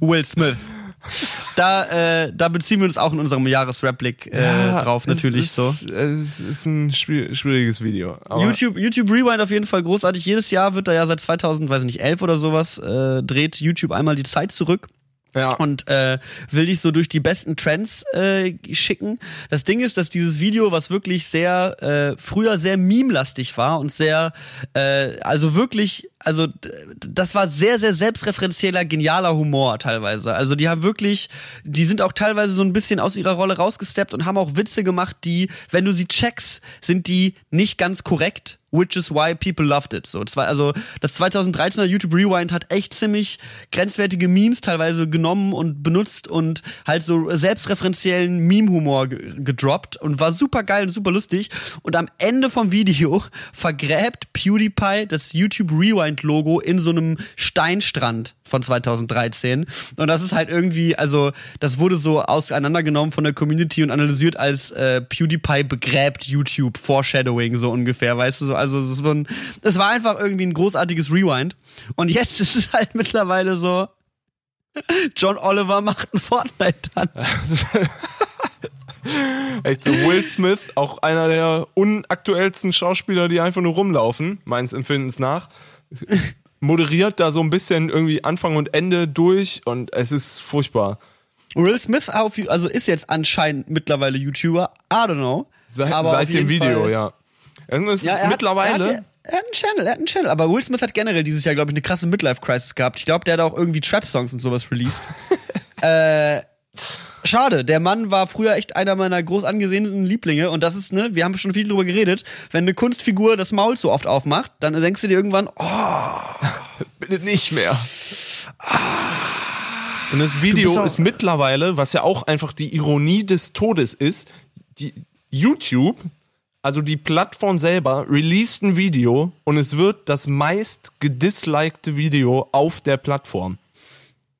Speaker 1: Will Smith. Da, äh, da beziehen wir uns auch in unserem Jahresreplik äh,
Speaker 2: Ja,
Speaker 1: drauf, natürlich
Speaker 2: es
Speaker 1: so.
Speaker 2: ist, Es ist ein schwier- schwieriges Video.
Speaker 1: YouTube, YouTube Rewind auf jeden Fall großartig. Jedes Jahr wird da ja seit 2000, weiß ich nicht, 11 oder sowas, äh, dreht YouTube einmal die Zeit zurück
Speaker 2: ja.
Speaker 1: und äh, will dich so durch die besten Trends äh, schicken. Das Ding ist, dass dieses Video, was wirklich sehr äh, früher sehr meme-lastig war und sehr, äh, also wirklich, also das war sehr, sehr selbstreferenzieller, genialer Humor teilweise. Also die haben wirklich, die sind auch teilweise so ein bisschen aus ihrer Rolle rausgesteppt und haben auch Witze gemacht, die, wenn du sie checkst, sind die nicht ganz korrekt which is why people loved it. So, das also das 2013er YouTube Rewind hat echt ziemlich grenzwertige Memes teilweise genommen und benutzt und halt so selbstreferenziellen Meme-Humor ge- gedroppt und war super geil und super lustig. Und am Ende vom Video vergräbt PewDiePie das YouTube Rewind Logo in so einem Steinstrand von 2013. Und das ist halt irgendwie, also das wurde so auseinandergenommen von der Community und analysiert als äh, PewDiePie begräbt YouTube Foreshadowing so ungefähr, weißt du so. Also es, so ein, es war einfach irgendwie ein großartiges Rewind. Und jetzt ist es halt mittlerweile so. John Oliver macht einen Fortnite-Tanz.
Speaker 2: Echt so Will Smith, auch einer der unaktuellsten Schauspieler, die einfach nur rumlaufen, meines Empfindens nach. Moderiert da so ein bisschen irgendwie Anfang und Ende durch und es ist furchtbar.
Speaker 1: Will Smith auf, also ist jetzt anscheinend mittlerweile YouTuber. I don't know.
Speaker 2: Seit, seit dem Video,
Speaker 1: Fall-
Speaker 2: ja. Irgendwas
Speaker 1: Ja, er hat,
Speaker 2: mittlerweile.
Speaker 1: Er hat, er hat einen Channel, er hat einen Channel. Aber Will Smith hat generell dieses Jahr, glaube ich, eine krasse Midlife-Crisis gehabt. Ich glaube, der hat auch irgendwie Trap-Songs und sowas released. äh, schade, der Mann war früher echt einer meiner groß angesehenen Lieblinge. Und das ist, ne, wir haben schon viel drüber geredet. Wenn eine Kunstfigur das Maul so oft aufmacht, dann denkst du dir irgendwann, oh,
Speaker 2: Bitte nicht mehr. Und das Video ist mittlerweile, was ja auch einfach die Ironie des Todes ist, die YouTube, also die Plattform selber, released ein Video und es wird das meist gedislikte Video auf der Plattform.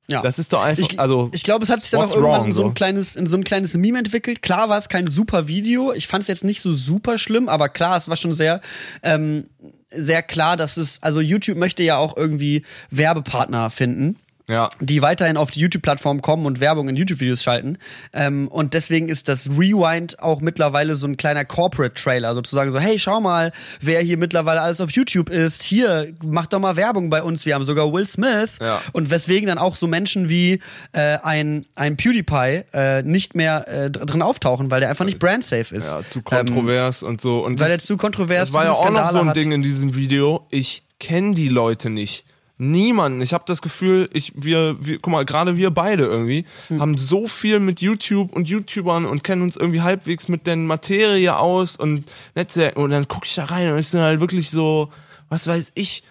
Speaker 1: Ja.
Speaker 2: Das ist doch einfach,
Speaker 1: Ich,
Speaker 2: also
Speaker 1: ich glaube, es hat sich dann auch irgendwann
Speaker 2: wrong,
Speaker 1: in so ein
Speaker 2: so?
Speaker 1: kleines, in so ein kleines Meme entwickelt. Klar war es kein super Video. Ich fand es jetzt nicht so super schlimm, aber klar, es war schon sehr, ähm, sehr klar, dass es, also YouTube möchte ja auch irgendwie Werbepartner finden
Speaker 2: ja.
Speaker 1: die weiterhin auf die YouTube-Plattform kommen und Werbung in YouTube-Videos schalten. Ähm, und deswegen ist das Rewind auch mittlerweile so ein kleiner Corporate-Trailer, sozusagen so, hey, schau mal, wer hier mittlerweile alles auf YouTube ist. Hier, mach doch mal Werbung bei uns. Wir haben sogar Will Smith.
Speaker 2: Ja.
Speaker 1: Und weswegen dann auch so Menschen wie äh, ein, ein PewDiePie äh, nicht mehr äh, dr- drin auftauchen, weil der einfach nicht brandsafe ist.
Speaker 2: Ja, zu kontrovers und so. Und
Speaker 1: Ähm, Weil
Speaker 2: das-
Speaker 1: er zu kontrovers
Speaker 2: Das war ja auch noch so ein
Speaker 1: hat.
Speaker 2: Ding in diesem Video. Ich kenne die Leute nicht. Niemanden. Ich habe das Gefühl, ich wir, wir guck mal, gerade wir beide irgendwie
Speaker 1: Hm.
Speaker 2: haben so viel mit YouTube und YouTubern und kennen uns irgendwie halbwegs mit der Materie aus und Netzwerken und dann gucke ich da rein und es sind halt wirklich so, was weiß ich,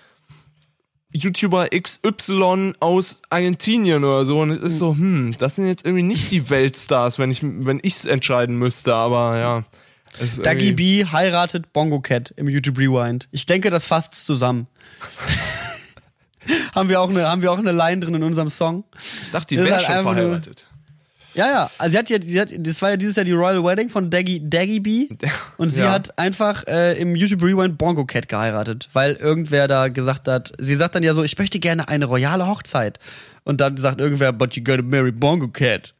Speaker 2: YouTuber XY aus Argentinien oder so und es ist so, hm, das sind jetzt irgendwie nicht die Weltstars, wenn ich wenn ich's entscheiden müsste, aber ja.
Speaker 1: Dagi B heiratet Bongo Cat im YouTube Rewind. Ich denke, das fasst zusammen. haben wir auch eine, haben wir auch eine Line drin in unserem Song.
Speaker 2: Ich dachte, die
Speaker 1: ist
Speaker 2: wäre
Speaker 1: halt
Speaker 2: schon
Speaker 1: einfach nur-
Speaker 2: verheiratet.
Speaker 1: Ja, ja. Also sie hat ja, sie hat, das war ja dieses Jahr die Royal Wedding von Daggy, Daggy B. Und sie
Speaker 2: Ja.
Speaker 1: hat einfach äh, im YouTube Rewind Bongo Cat geheiratet, weil irgendwer da gesagt hat, sie sagt dann ja so, ich möchte gerne eine royale Hochzeit. Und dann sagt irgendwer, but you gotta marry Bongo Cat.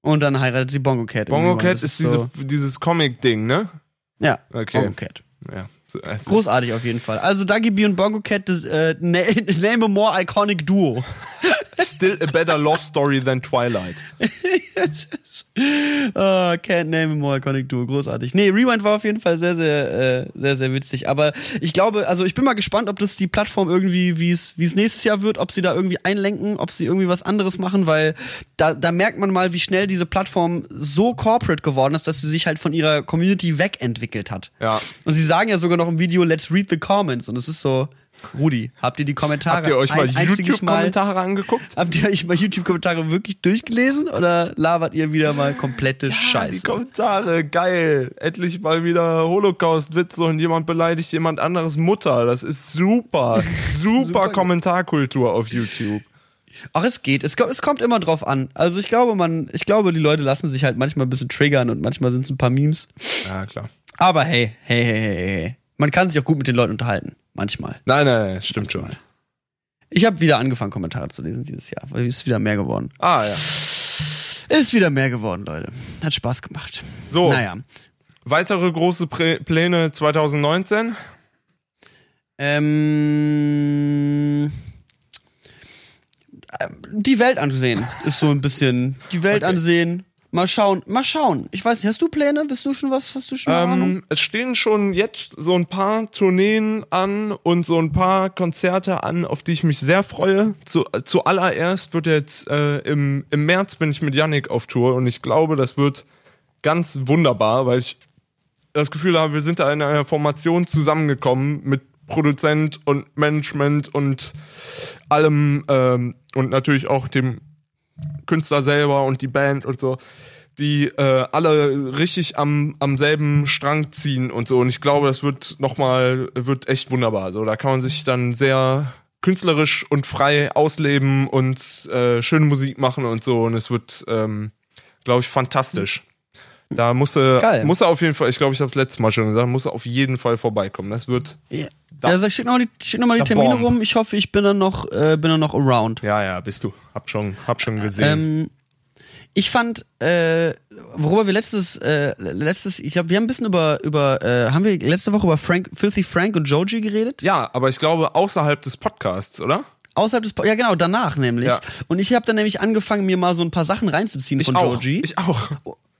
Speaker 1: Und dann heiratet sie Bongo Cat.
Speaker 2: Bongo. Cat
Speaker 1: Das
Speaker 2: ist
Speaker 1: so-
Speaker 2: diese, dieses Comic-Ding, ne?
Speaker 1: ja,
Speaker 2: Okay.
Speaker 1: Bongo Cat.
Speaker 2: Ja. So, es ist-
Speaker 1: Großartig auf jeden Fall. Also Dagi B und Bongo Cat, das, äh, na- name a more iconic duo.
Speaker 2: Still a better love story than Twilight.
Speaker 1: oh, can't name a more iconic duo. Großartig. Nee, Rewind war auf jeden Fall sehr, sehr, äh, sehr, sehr witzig. Aber ich glaube, also ich bin mal gespannt, ob das die Plattform irgendwie, wie es, wie es nächstes Jahr wird, ob sie da irgendwie einlenken, ob sie irgendwie was anderes machen, weil da, da merkt man mal, wie schnell diese Plattform so corporate geworden ist, dass sie sich halt von ihrer Community wegentwickelt hat.
Speaker 2: Ja.
Speaker 1: Und sie sagen ja sogar noch im Video, let's read the comments. Und es ist so, Rudi, habt ihr die Kommentare
Speaker 2: Habt ihr euch mal
Speaker 1: ein
Speaker 2: YouTube-Kommentare angeguckt?
Speaker 1: Habt ihr euch mal YouTube-Kommentare wirklich durchgelesen oder labert ihr wieder mal komplette
Speaker 2: Die
Speaker 1: Scheiße?
Speaker 2: Kommentare, geil. Endlich mal wieder Holocaust-Witze und jemand beleidigt jemand anderes Mutter. Das ist super. Super,
Speaker 1: Super.
Speaker 2: Kommentarkultur auf YouTube.
Speaker 1: Ach, es geht. Es, ko- es kommt immer drauf an. Also ich glaube, man, ich glaube, die Leute lassen sich halt manchmal ein bisschen triggern und manchmal sind es ein paar Memes.
Speaker 2: Ja, klar.
Speaker 1: Aber hey, hey, hey, hey, hey. Man kann sich auch gut mit den Leuten unterhalten. Manchmal.
Speaker 2: Nein, nein, nein, stimmt schon.
Speaker 1: Ich habe wieder angefangen, Kommentare zu lesen dieses Jahr, weil es ist wieder mehr geworden.
Speaker 2: Ah, ja.
Speaker 1: Ist wieder mehr geworden, Leute. Hat Spaß gemacht.
Speaker 2: So,
Speaker 1: Naja.
Speaker 2: weitere große Prä Pläne 2019?
Speaker 1: Ähm, ähm, die Welt ansehen ist so ein bisschen die Welt
Speaker 2: Okay.
Speaker 1: ansehen. Mal schauen, mal schauen. Ich weiß nicht, hast du Pläne? Bist du schon was? Hast du schon eine Ahnung?
Speaker 2: Ähm, es stehen schon jetzt so ein paar Tourneen an und so ein paar Konzerte an, auf die ich mich sehr freue. Zu, äh, zuallererst wird jetzt äh, im, im März bin ich mit Yannick auf Tour und ich glaube, das wird ganz wunderbar, weil ich das Gefühl habe, wir sind da in einer Formation zusammengekommen mit Produzent und Management und allem ähm, und natürlich auch dem Künstler selber und die Band und so, die äh, alle richtig am, am selben Strang ziehen und so. Und ich glaube, das wird nochmal, wird echt wunderbar. So, da kann man sich dann sehr künstlerisch und frei ausleben und äh, schöne Musik machen und so. Und es wird, ähm, glaube ich, fantastisch. Da muss er, muss er auf jeden Fall, ich glaube, ich habe es letztes Mal schon gesagt, muss er auf jeden Fall vorbeikommen. Das wird,
Speaker 1: Ja.
Speaker 2: da-
Speaker 1: Also schick noch mal die, schick noch mal die Termine
Speaker 2: Bomb.
Speaker 1: rum. Ich hoffe, ich bin dann noch, äh, bin dann noch around.
Speaker 2: ja, ja, bist du. Hab schon, hab schon gesehen.
Speaker 1: Ähm, ich fand, äh, worüber wir letztes, äh, letztes, ich glaube, wir haben ein bisschen über, über, äh, haben wir letzte Woche über Frank, Filthy Frank und Joji geredet?
Speaker 2: ja, aber ich glaube, außerhalb des Podcasts, oder?
Speaker 1: Außerhalb des, Po- ja genau, danach nämlich.
Speaker 2: Ja.
Speaker 1: Und ich habe dann nämlich angefangen, mir mal so ein paar Sachen reinzuziehen von
Speaker 2: auch.
Speaker 1: Joji.
Speaker 2: Ich auch.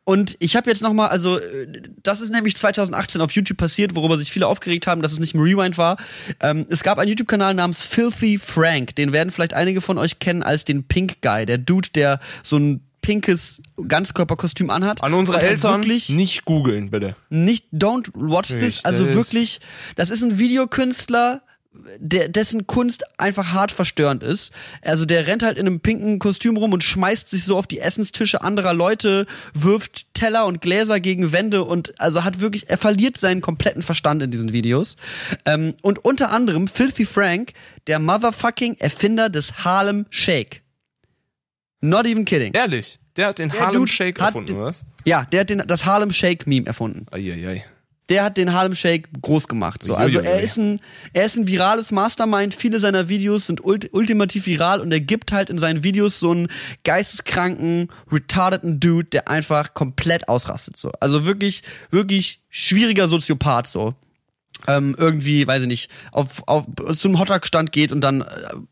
Speaker 1: Und ich habe jetzt noch mal, also äh, das ist nämlich 2018 auf YouTube passiert, worüber sich viele aufgeregt haben, dass es nicht im Rewind war. Ähm, es gab einen YouTube-Kanal namens Filthy Frank. Den werden vielleicht einige von euch kennen als den Pink Guy, der Dude, der so ein pinkes Ganzkörperkostüm anhat.
Speaker 2: An unsere
Speaker 1: halt
Speaker 2: Eltern
Speaker 1: wirklich
Speaker 2: nicht googeln, bitte.
Speaker 1: nicht don't watch this.
Speaker 2: Richtig,
Speaker 1: Also wirklich, das ist ein Videokünstler, der, dessen Kunst einfach hart verstörend ist. Also der rennt halt in einem pinken Kostüm rum und schmeißt sich so auf die Essenstische anderer Leute, wirft Teller und Gläser gegen Wände und also hat wirklich, er verliert seinen kompletten Verstand in diesen Videos. Ähm, und unter anderem Filthy Frank, der motherfucking Erfinder des Harlem Shake. Not even kidding.
Speaker 2: Ehrlich, der hat den
Speaker 1: Der
Speaker 2: Harlem
Speaker 1: Dude
Speaker 2: Shake
Speaker 1: hat
Speaker 2: erfunden,
Speaker 1: den-
Speaker 2: oder was?
Speaker 1: Ja, der hat den, das Harlem Shake Meme erfunden.
Speaker 2: Eieiei.
Speaker 1: Der hat den Harlem Shake groß gemacht. So. Also er ist ein, er ist ein virales Mastermind. Viele seiner Videos sind ult ultimativ viral und er gibt halt in seinen Videos so einen geisteskranken, retardeten Dude, der einfach komplett ausrastet. So. Also wirklich, wirklich schwieriger Soziopath so. Ähm, irgendwie, weiß ich nicht, auf, auf zu einem Hotdog-Stand geht und dann äh,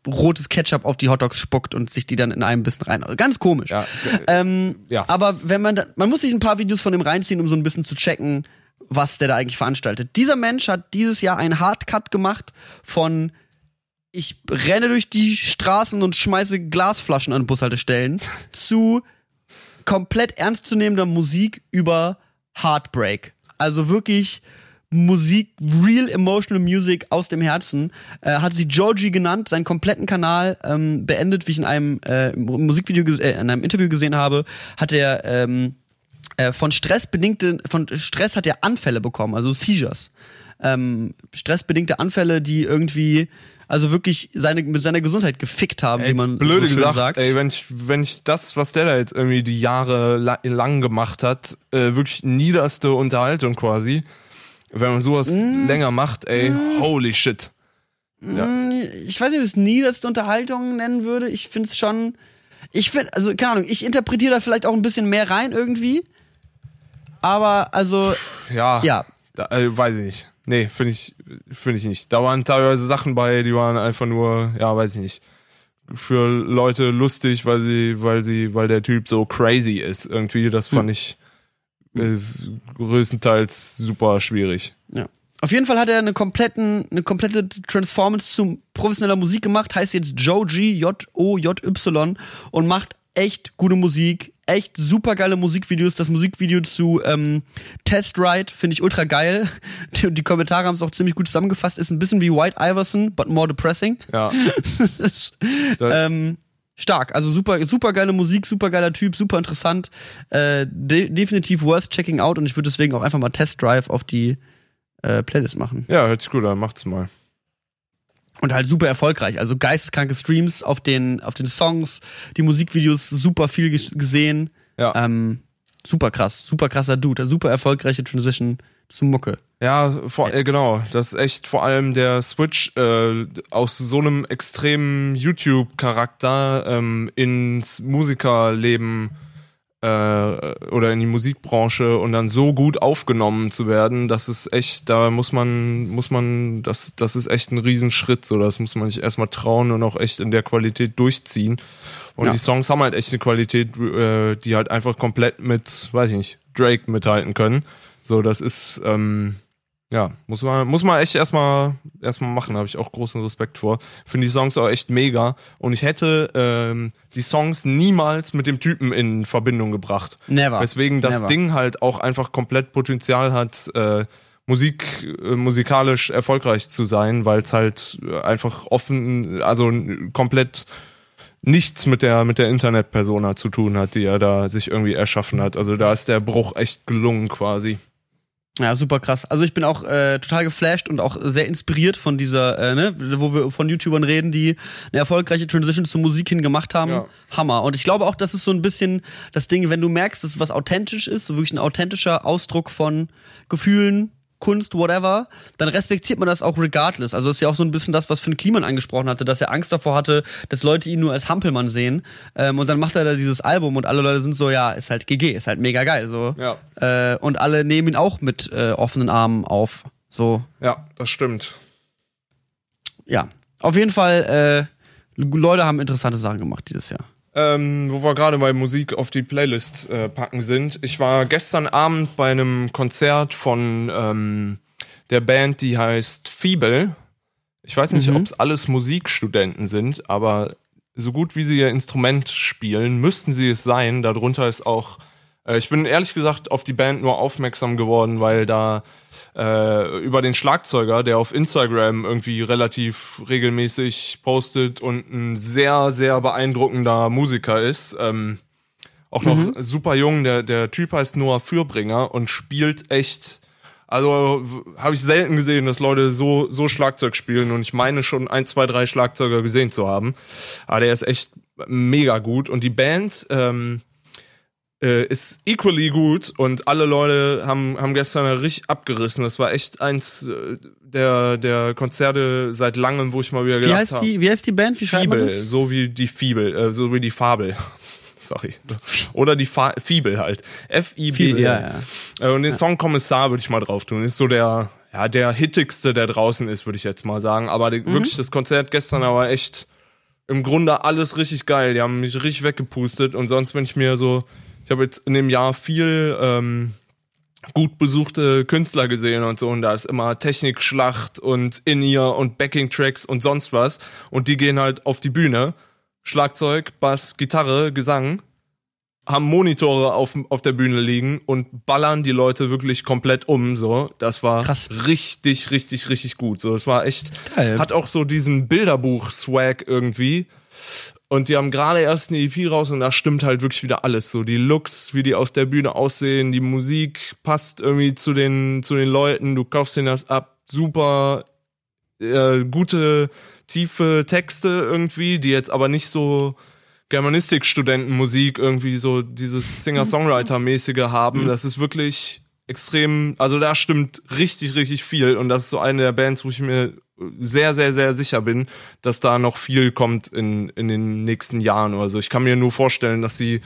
Speaker 1: rotes Ketchup auf die Hotdogs spuckt und sich die dann in einem Bissen rein. Also Ganz komisch.
Speaker 2: Ja,
Speaker 1: Ähm,
Speaker 2: ja.
Speaker 1: Aber wenn man da, man muss sich ein paar Videos von ihm reinziehen, um so ein bisschen zu checken, was der da eigentlich veranstaltet. Dieser Mensch hat dieses Jahr einen Hardcut gemacht von ich renne durch die Straßen und schmeiße Glasflaschen an Bushaltestellen zu komplett ernstzunehmender Musik über Heartbreak. Also wirklich Musik, real emotional music aus dem Herzen. Äh, hat sie Georgie genannt, seinen kompletten Kanal ähm, beendet, wie ich in einem äh, Musikvideo, äh, in einem Interview gesehen habe, hat er ähm, äh, von Stress bedingte, von Stress hat er Anfälle bekommen, also Seizures. Ähm, stressbedingte Anfälle, die irgendwie, also wirklich seine, mit seiner Gesundheit gefickt haben, wie
Speaker 2: Jetzt
Speaker 1: man
Speaker 2: blöde
Speaker 1: so schön
Speaker 2: gesagt,
Speaker 1: sagt.
Speaker 2: ey, wenn ich, wenn ich das, was der da jetzt irgendwie die Jahre la lang gemacht hat, äh, wirklich niederste Unterhaltung quasi, wenn man sowas
Speaker 1: Mm.
Speaker 2: länger macht, ey, holy shit.
Speaker 1: ich weiß nicht, ob ich es niederste Unterhaltung nennen würde. Ich finde es schon. Ich finde, also, keine Ahnung, ich interpretiere da vielleicht auch ein bisschen mehr rein irgendwie. Aber, also,
Speaker 2: Ja,
Speaker 1: ja.
Speaker 2: Da, äh, weiß ich nicht. Nee, finde ich, finde ich nicht. Da waren teilweise Sachen bei, die waren einfach nur, ja, weiß ich nicht. für Leute lustig, weil sie, weil sie, weil der Typ so crazy ist. Irgendwie, das fand ich äh, größtenteils super schwierig.
Speaker 1: Ja. Auf jeden Fall hat er eine kompletten, eine komplette Transformance zu professioneller Musik gemacht, heißt jetzt Joe G, J-O-J-Y und macht echt gute Musik, echt super geile Musikvideos. Das Musikvideo zu ähm, Test Ride finde ich ultra geil. Die, die Kommentare haben es auch ziemlich gut zusammengefasst. Ist ein bisschen wie White Iverson, but more depressing.
Speaker 2: Ja.
Speaker 1: ist, ähm, stark. Also super, super geile Musik, super geiler Typ, super interessant. Äh, de definitiv worth checking out und ich würde deswegen auch einfach mal Test Drive auf die äh, Playlist machen.
Speaker 2: Ja, hört sich gut an, macht's mal.
Speaker 1: Und halt super erfolgreich. Also geisteskranke Streams auf den, auf den Songs, die Musikvideos super viel gesehen.
Speaker 2: Ja.
Speaker 1: Ähm, super krass, super krasser Dude, super erfolgreiche Transition zu Mucke.
Speaker 2: Ja, vor, äh, genau. Das ist echt vor allem der Switch äh, aus so einem extremen YouTube-Charakter ähm, ins Musikerleben äh, oder in die Musikbranche und dann so gut aufgenommen zu werden, das ist echt, da muss man, muss man, das, das ist echt ein Riesenschritt, so, das muss man sich erstmal trauen und auch echt in der Qualität durchziehen. Und
Speaker 1: Ja.
Speaker 2: die Songs haben halt echt eine Qualität, äh, die halt einfach komplett mit, weiß ich nicht, Drake mithalten können. So, das ist, ähm, ja, muss man, muss man echt erstmal erstmal machen, habe ich auch großen Respekt vor. Finde die Songs auch echt mega. Und ich hätte ähm, die Songs niemals mit dem Typen in Verbindung gebracht.
Speaker 1: Never.
Speaker 2: Weswegen das
Speaker 1: Never.
Speaker 2: Ding halt auch einfach komplett Potenzial hat, äh, Musik, äh, musikalisch erfolgreich zu sein, weil es halt einfach offen, also komplett nichts mit der mit der Internetpersona zu tun hat, die er da sich irgendwie erschaffen hat. Also da ist der Bruch echt gelungen quasi.
Speaker 1: Ja, super krass. Also ich bin auch äh, total geflasht und auch sehr inspiriert von dieser, äh, ne, wo wir von YouTubern reden, die eine erfolgreiche Transition zur Musik hin gemacht haben.
Speaker 2: Ja.
Speaker 1: Hammer. Und ich glaube auch, das ist so ein bisschen das Ding, wenn du merkst, dass was authentisch ist, so wirklich ein authentischer Ausdruck von Gefühlen, Kunst, whatever, dann respektiert man das auch regardless. Also das ist ja auch so ein bisschen das, was Finn Kliman angesprochen hatte, dass er Angst davor hatte, dass Leute ihn nur als Hampelmann sehen. Ähm, und dann macht er da dieses Album und alle Leute sind so, ja, ist halt GG, ist halt mega geil. So.
Speaker 2: Ja.
Speaker 1: Äh, und alle nehmen ihn auch mit äh, offenen Armen auf. So,
Speaker 2: Ja, das stimmt.
Speaker 1: ja. Auf jeden Fall, äh, Leute haben interessante Sachen gemacht dieses Jahr.
Speaker 2: Ähm, wo wir gerade bei Musik auf die Playlist äh, packen sind. Ich war gestern Abend bei einem Konzert von ähm, der Band, die heißt Fiebel. Ich weiß nicht,
Speaker 1: Mhm.
Speaker 2: ob es alles Musikstudenten sind, aber so gut wie sie ihr Instrument spielen, müssten sie es sein. Darunter ist auch, äh, ich bin ehrlich gesagt auf die Band nur aufmerksam geworden, weil da äh, über den Schlagzeuger, der auf Instagram irgendwie relativ regelmäßig postet und ein sehr, sehr beeindruckender Musiker ist. Ähm, auch noch super jung, der, der Typ heißt Noah Fürbringer und spielt echt, also habe ich selten gesehen, dass Leute so, so Schlagzeug spielen und ich meine schon ein, zwei, drei Schlagzeuger gesehen zu haben. Aber der ist echt mega gut und die Band, ähm, äh, ist equally gut und alle Leute haben, haben gestern richtig abgerissen. Das war echt eins äh, der, der Konzerte seit langem, wo ich mal wieder
Speaker 1: Wie
Speaker 2: gedacht
Speaker 1: heißt
Speaker 2: habe.
Speaker 1: die, wie heißt die Band? Wie
Speaker 2: Fibel, so wie die Fibel, äh, so wie die Fabel. Sorry. Oder die Fa Fibel halt. F-I-B-E.
Speaker 1: Fibel, ja, ja.
Speaker 2: Äh, Und den Song Kommissar würde ich mal drauf tun. Ist so der, ja, der hittigste, der draußen ist, würde ich jetzt mal sagen. Aber
Speaker 1: Mhm.
Speaker 2: wirklich das Konzert gestern aber echt im Grunde alles richtig geil. Die haben mich richtig weggepustet und sonst bin ich mir so, ich habe jetzt in dem Jahr viel ähm, gut besuchte Künstler gesehen und so und da ist immer Technikschlacht und In-Ear und Backing-Tracks und sonst was und die gehen halt auf die Bühne, Schlagzeug, Bass, Gitarre, Gesang, haben Monitore auf, auf der Bühne liegen und ballern die Leute wirklich komplett um, so. Das war
Speaker 1: Krass.
Speaker 2: richtig, richtig, richtig gut. So, das war echt,
Speaker 1: Geil.
Speaker 2: hat auch so diesen Bilderbuch-Swag irgendwie. Und die haben gerade erst eine EP raus und da stimmt halt wirklich wieder alles. So die Looks, wie die auf der Bühne aussehen, die Musik passt irgendwie zu den, zu den Leuten, du kaufst denen das ab, super äh, gute, tiefe Texte irgendwie, die jetzt aber nicht so Germanistik-Studentenmusik irgendwie so dieses Singer-Songwriter-mäßige haben. Das ist wirklich extrem, also da stimmt richtig, richtig viel und das ist so eine der Bands, wo ich mir sehr, sehr, sehr sicher bin, dass da noch viel kommt in, in den nächsten Jahren oder so. Ich kann mir nur vorstellen, dass sie,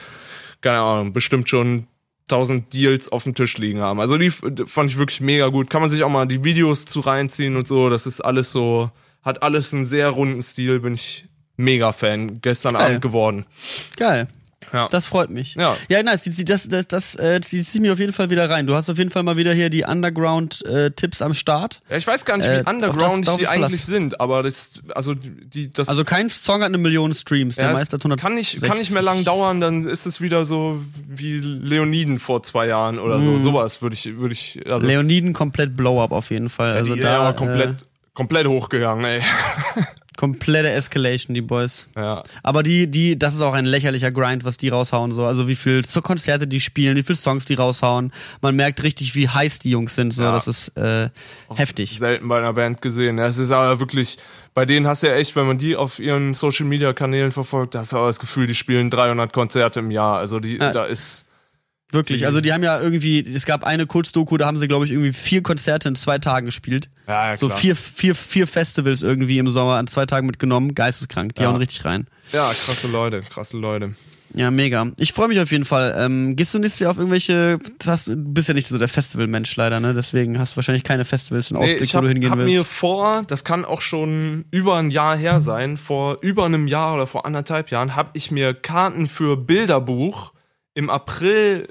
Speaker 2: keine Ahnung, bestimmt schon tausend Deals auf dem Tisch liegen haben. Also die fand ich wirklich mega gut. Kann man sich auch mal die Videos zu reinziehen und so. Das ist alles so, hat alles einen sehr runden Stil. Bin ich Mega-Fan gestern
Speaker 1: Geil.
Speaker 2: Abend geworden.
Speaker 1: Geil.
Speaker 2: Ja.
Speaker 1: Das freut mich.
Speaker 2: Ja.
Speaker 1: Ja, nice. Das, das, das, äh, die ziehen mir auf jeden Fall wieder rein. Du hast auf jeden Fall mal wieder hier die Underground-Tipps am Start.
Speaker 2: Ja, ich weiß gar nicht, wie
Speaker 1: Äh,
Speaker 2: underground
Speaker 1: das-
Speaker 2: die eigentlich sind, aber das, also die, das
Speaker 1: Also kein Song hat eine Million Streams. Der
Speaker 2: Ja,
Speaker 1: meiste hat 100.
Speaker 2: kann nicht, kann nicht mehr lang dauern, dann ist es wieder so wie Leoniden vor zwei Jahren oder
Speaker 1: Mhm.
Speaker 2: so. Sowas würde ich, würde ich, also
Speaker 1: Leoniden komplett Blow-up auf jeden Fall.
Speaker 2: ja,
Speaker 1: also
Speaker 2: die,
Speaker 1: da
Speaker 2: ja, komplett,
Speaker 1: Äh,
Speaker 2: komplett hochgegangen, ey.
Speaker 1: komplette Escalation, die Boys.
Speaker 2: Ja.
Speaker 1: Aber die, die, das ist auch ein lächerlicher Grind, was die raushauen, so. Also wie viel so Konzerte die spielen, wie viel Songs die raushauen. Man merkt richtig, wie heiß die Jungs sind, so.
Speaker 2: Ja.
Speaker 1: Das ist, äh, heftig.
Speaker 2: Selten bei einer Band gesehen. Es ist aber wirklich, bei denen hast du ja echt, wenn man die auf ihren Social Media Kanälen verfolgt, hast du aber das Gefühl, die spielen 300 Konzerte im Jahr. Also die,
Speaker 1: Ja.
Speaker 2: da ist,
Speaker 1: Wirklich. Also die haben ja irgendwie, es gab eine Kurzdoku, da haben sie, glaube ich, irgendwie vier Konzerte in zwei Tagen gespielt.
Speaker 2: ja, ja
Speaker 1: So
Speaker 2: klar.
Speaker 1: vier, vier, vier Festivals irgendwie im Sommer an zwei Tagen mitgenommen. Geisteskrank. Die
Speaker 2: Ja.
Speaker 1: hauen richtig rein.
Speaker 2: Ja, krasse Leute, krasse Leute.
Speaker 1: Ja, mega. Ich freue mich auf jeden Fall. Ähm, gehst du nächstes Jahr auf irgendwelche, du, hast, du bist ja nicht so der Festivalmensch leider, ne? Deswegen hast du wahrscheinlich keine Festivals und
Speaker 2: Nee,
Speaker 1: Ausblick,
Speaker 2: ich
Speaker 1: wo
Speaker 2: hab,
Speaker 1: du hingehen
Speaker 2: hab mir
Speaker 1: willst.
Speaker 2: vor, das kann auch schon über ein Jahr her sein, vor über einem Jahr oder vor anderthalb Jahren, habe ich mir Karten für Bilderbuch im April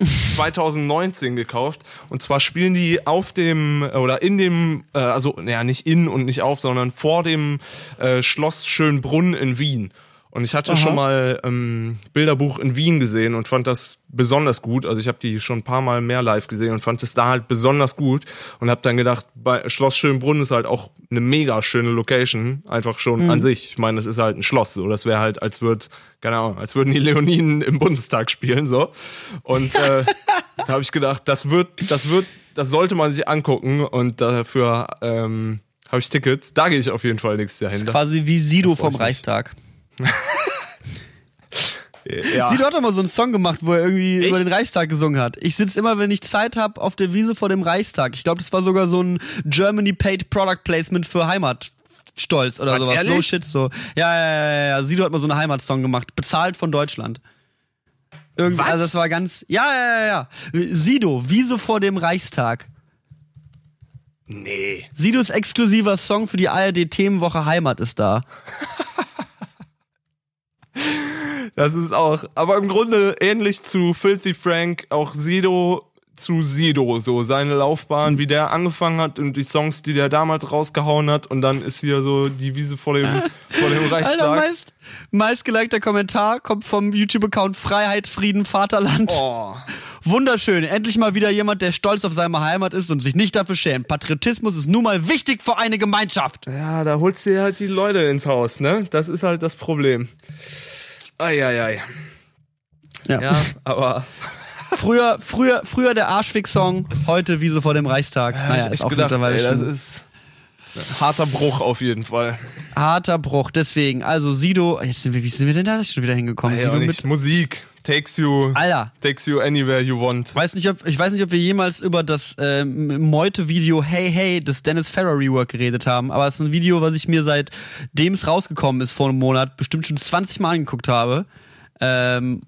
Speaker 2: 2019 gekauft. Und zwar spielen die auf dem, oder in dem, äh, also, naja, nicht in und nicht auf, sondern vor dem äh, Schloss Schönbrunn in Wien. Und ich hatte
Speaker 1: Aha.
Speaker 2: schon mal ähm, Bilderbuch in Wien gesehen und fand das besonders gut. Also ich habe die schon ein paar Mal mehr live gesehen und fand es da halt besonders gut und habe dann gedacht, bei Schloss Schönbrunn ist halt auch eine mega schöne Location, einfach schon an sich. Ich meine, das ist halt ein Schloss, so das wäre halt, als würd, keine Ahnung, als würden die Leoniden im Bundestag spielen, so. Und äh, da habe ich gedacht, das wird, das wird, das sollte man sich angucken und dafür ähm, habe ich Tickets. Da gehe ich auf jeden Fall nächstes Jahr hin.
Speaker 1: Quasi wie Sido vom. Reichstag.
Speaker 2: Ja.
Speaker 1: Sido hat doch mal so einen Song gemacht, wo er irgendwie
Speaker 2: Echt?
Speaker 1: über den Reichstag gesungen hat. Ich sitze immer, wenn ich Zeit habe, auf der Wiese vor dem Reichstag. Ich glaube, das war sogar so ein Germany Paid Product Placement für Heimatstolz oder
Speaker 2: Was,
Speaker 1: sowas.
Speaker 2: ehrlich?
Speaker 1: No shit so. Ja, ja, ja, ja. Sido hat mal so einen Heimatsong gemacht, bezahlt von Deutschland. Irgendwie,
Speaker 2: Was?
Speaker 1: also das war ganz, ja, ja, ja, ja. Sido, Wiese vor dem Reichstag.
Speaker 2: Nee.
Speaker 1: Sidos exklusiver Song für die ARD Themenwoche Heimat ist da.
Speaker 2: Das ist auch, aber im Grunde ähnlich zu Filthy Frank, auch Sido zu Sido, so seine Laufbahn, wie der angefangen hat und die Songs, die der damals rausgehauen hat und dann ist hier so die Wiese vor dem, vor dem
Speaker 1: Alter,
Speaker 2: Reichstag.
Speaker 1: meist, meistgelikter Kommentar kommt vom YouTube-Account Freiheit, Frieden, Vaterland.
Speaker 2: Oh.
Speaker 1: Wunderschön. Endlich mal wieder jemand, der stolz auf seine Heimat ist und sich nicht dafür schämt. Patriotismus ist nun mal wichtig für eine Gemeinschaft.
Speaker 2: Ja, da holst du dir halt die Leute ins Haus, ne? Das ist halt das Problem. Eieiei.
Speaker 1: Ja.
Speaker 2: Ja, aber
Speaker 1: Früher, früher, früher der Arschfick-Song, heute Wiese vor dem Reichstag.
Speaker 2: hab
Speaker 1: naja,
Speaker 2: ich
Speaker 1: ist auch
Speaker 2: gedacht,
Speaker 1: mittlerweile
Speaker 2: ey, das ist harter Bruch auf jeden Fall.
Speaker 1: harter Bruch. Deswegen, also Sido, jetzt sind wir, wie sind wir denn da schon wieder hingekommen?
Speaker 2: Ey,
Speaker 1: Sido mit.
Speaker 2: Musik takes you,
Speaker 1: Alter,
Speaker 2: takes you anywhere you want.
Speaker 1: weiß nicht, ob, ich weiß nicht, ob wir jemals über das ähm, Meute-Video Hey Hey des Dennis Ferrer Rework geredet haben, aber es ist ein Video, was ich mir seitdem es rausgekommen ist vor einem Monat bestimmt schon 20 Mal angeguckt habe. Ähm,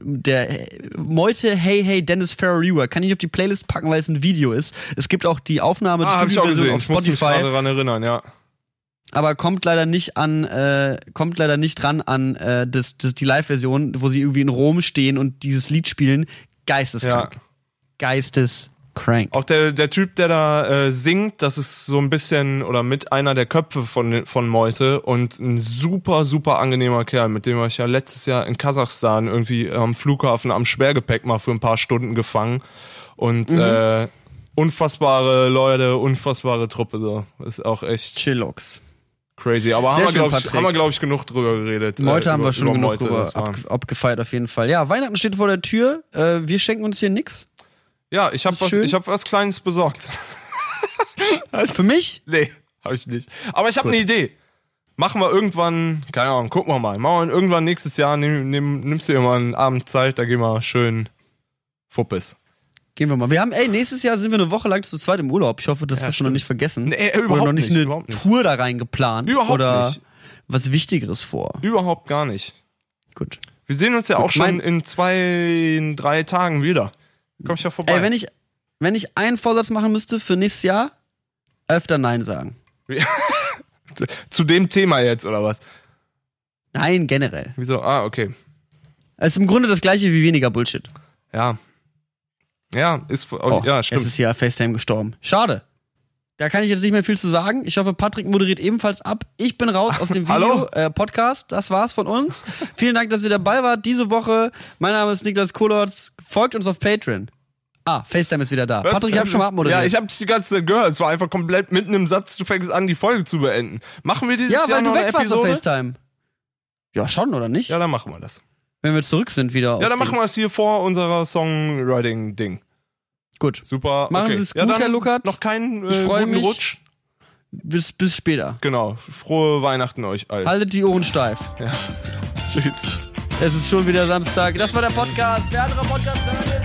Speaker 1: der Meute Hey Hey Dennis Ferrer Rework kann ich auf die Playlist packen, weil es ein Video ist. Es gibt auch die Aufnahme
Speaker 2: Ah, ich auch
Speaker 1: Studioversion auf
Speaker 2: Ich muss mich
Speaker 1: Spotify
Speaker 2: gerade daran erinnern, ja.
Speaker 1: Aber kommt leider nicht an, äh, kommt leider nicht dran an äh, das, das, die Live-Version, wo sie irgendwie in Rom stehen und dieses Lied spielen. Geisteskrank.
Speaker 2: Ja.
Speaker 1: Geisteskrank.
Speaker 2: Auch der, der Typ, der da äh, singt, das ist so ein bisschen oder mit einer der Köpfe von, von Meute und ein super, super angenehmer Kerl, mit dem war ich ja letztes Jahr in Kasachstan irgendwie am Flughafen am Schwergepäck mal für ein paar Stunden gefangen. Und äh, unfassbare Leute, unfassbare Truppe, so. Ist auch echt
Speaker 1: Chillox.
Speaker 2: Crazy. Aber
Speaker 1: Sehr
Speaker 2: haben wir, glaube ich, glaub ich, genug drüber geredet.
Speaker 1: Meute
Speaker 2: äh,
Speaker 1: haben
Speaker 2: über-
Speaker 1: wir schon genug
Speaker 2: Meute,
Speaker 1: drüber ab, abgefeiert auf jeden Fall. Ja, Weihnachten steht vor der Tür. Äh, wir schenken uns hier nix.
Speaker 2: Ja, ich habe was, ich hab was Kleines besorgt.
Speaker 1: Für mich?
Speaker 2: Nee, habe ich nicht. Aber ich habe eine Idee. Machen wir irgendwann, keine Ahnung, gucken wir mal. Machen wir irgendwann nächstes Jahr, nimm, nimm, nimmst du dir mal einen Abend Zeit, da gehen wir schön Fuppes.
Speaker 1: Gehen wir mal. Wir haben, ey, nächstes Jahr sind wir eine Woche lang zu zweit im Urlaub. Ich hoffe, das
Speaker 2: Ja,
Speaker 1: hast du noch nicht vergessen.
Speaker 2: Nee,
Speaker 1: oder
Speaker 2: überhaupt
Speaker 1: noch nicht,
Speaker 2: nicht,
Speaker 1: eine
Speaker 2: nicht.
Speaker 1: Tour da rein geplant.
Speaker 2: Überhaupt
Speaker 1: oder
Speaker 2: nicht.
Speaker 1: was Wichtigeres vor.
Speaker 2: Überhaupt gar nicht.
Speaker 1: Gut.
Speaker 2: Wir sehen uns ja auch schon in zwei, in drei Tagen wieder. Komm ich ja vorbei.
Speaker 1: Ey, wenn ich, wenn ich einen Vorsatz machen müsste für nächstes Jahr, öfter Nein sagen.
Speaker 2: Zu dem Thema jetzt, oder was?
Speaker 1: Nein, generell.
Speaker 2: Wieso? Ah, okay.
Speaker 1: Es ist im Grunde das gleiche wie weniger Bullshit.
Speaker 2: Ja. Ja, ist, oh,
Speaker 1: Oh,
Speaker 2: ja, stimmt.
Speaker 1: ist ja FaceTime gestorben. Schade. Da kann ich jetzt nicht mehr viel zu sagen. Ich hoffe, Patrick moderiert ebenfalls ab. Ich bin raus aus dem? Video äh, Podcast. Das war's von uns. Vielen Dank, dass ihr dabei wart diese Woche. Mein Name ist Niklas Kolotz. Folgt uns auf Patreon. Ah, FaceTime ist wieder da.
Speaker 2: Was?
Speaker 1: Patrick, ich hab schon mal abmoderiert.
Speaker 2: Ja, ich habe dich die ganze Zeit gehört. Es war einfach komplett mitten im Satz, du fängst an, die Folge zu beenden. Machen wir dieses
Speaker 1: ja,
Speaker 2: Jahr
Speaker 1: weil du
Speaker 2: noch eine
Speaker 1: weg warst auf
Speaker 2: Episode?
Speaker 1: FaceTime. Ja, schon, oder nicht?
Speaker 2: Ja, dann machen wir das.
Speaker 1: Wenn wir zurück sind wieder aus
Speaker 2: Ja, dann machen wir es hier vor unserer Songwriting-Ding.
Speaker 1: Gut.
Speaker 2: Super.
Speaker 1: Machen
Speaker 2: okay.
Speaker 1: Sie es
Speaker 2: ja,
Speaker 1: gut,
Speaker 2: dann
Speaker 1: Herr Luckert.
Speaker 2: Noch keinen äh, guten
Speaker 1: mich.
Speaker 2: Rutsch.
Speaker 1: Bis, bis später.
Speaker 2: Genau. Frohe Weihnachten euch allen.
Speaker 1: Haltet die Ohren steif.
Speaker 2: Ja. Tschüss.
Speaker 1: Es ist schon wieder Samstag. Das war der Podcast. Wer andere Podcast hören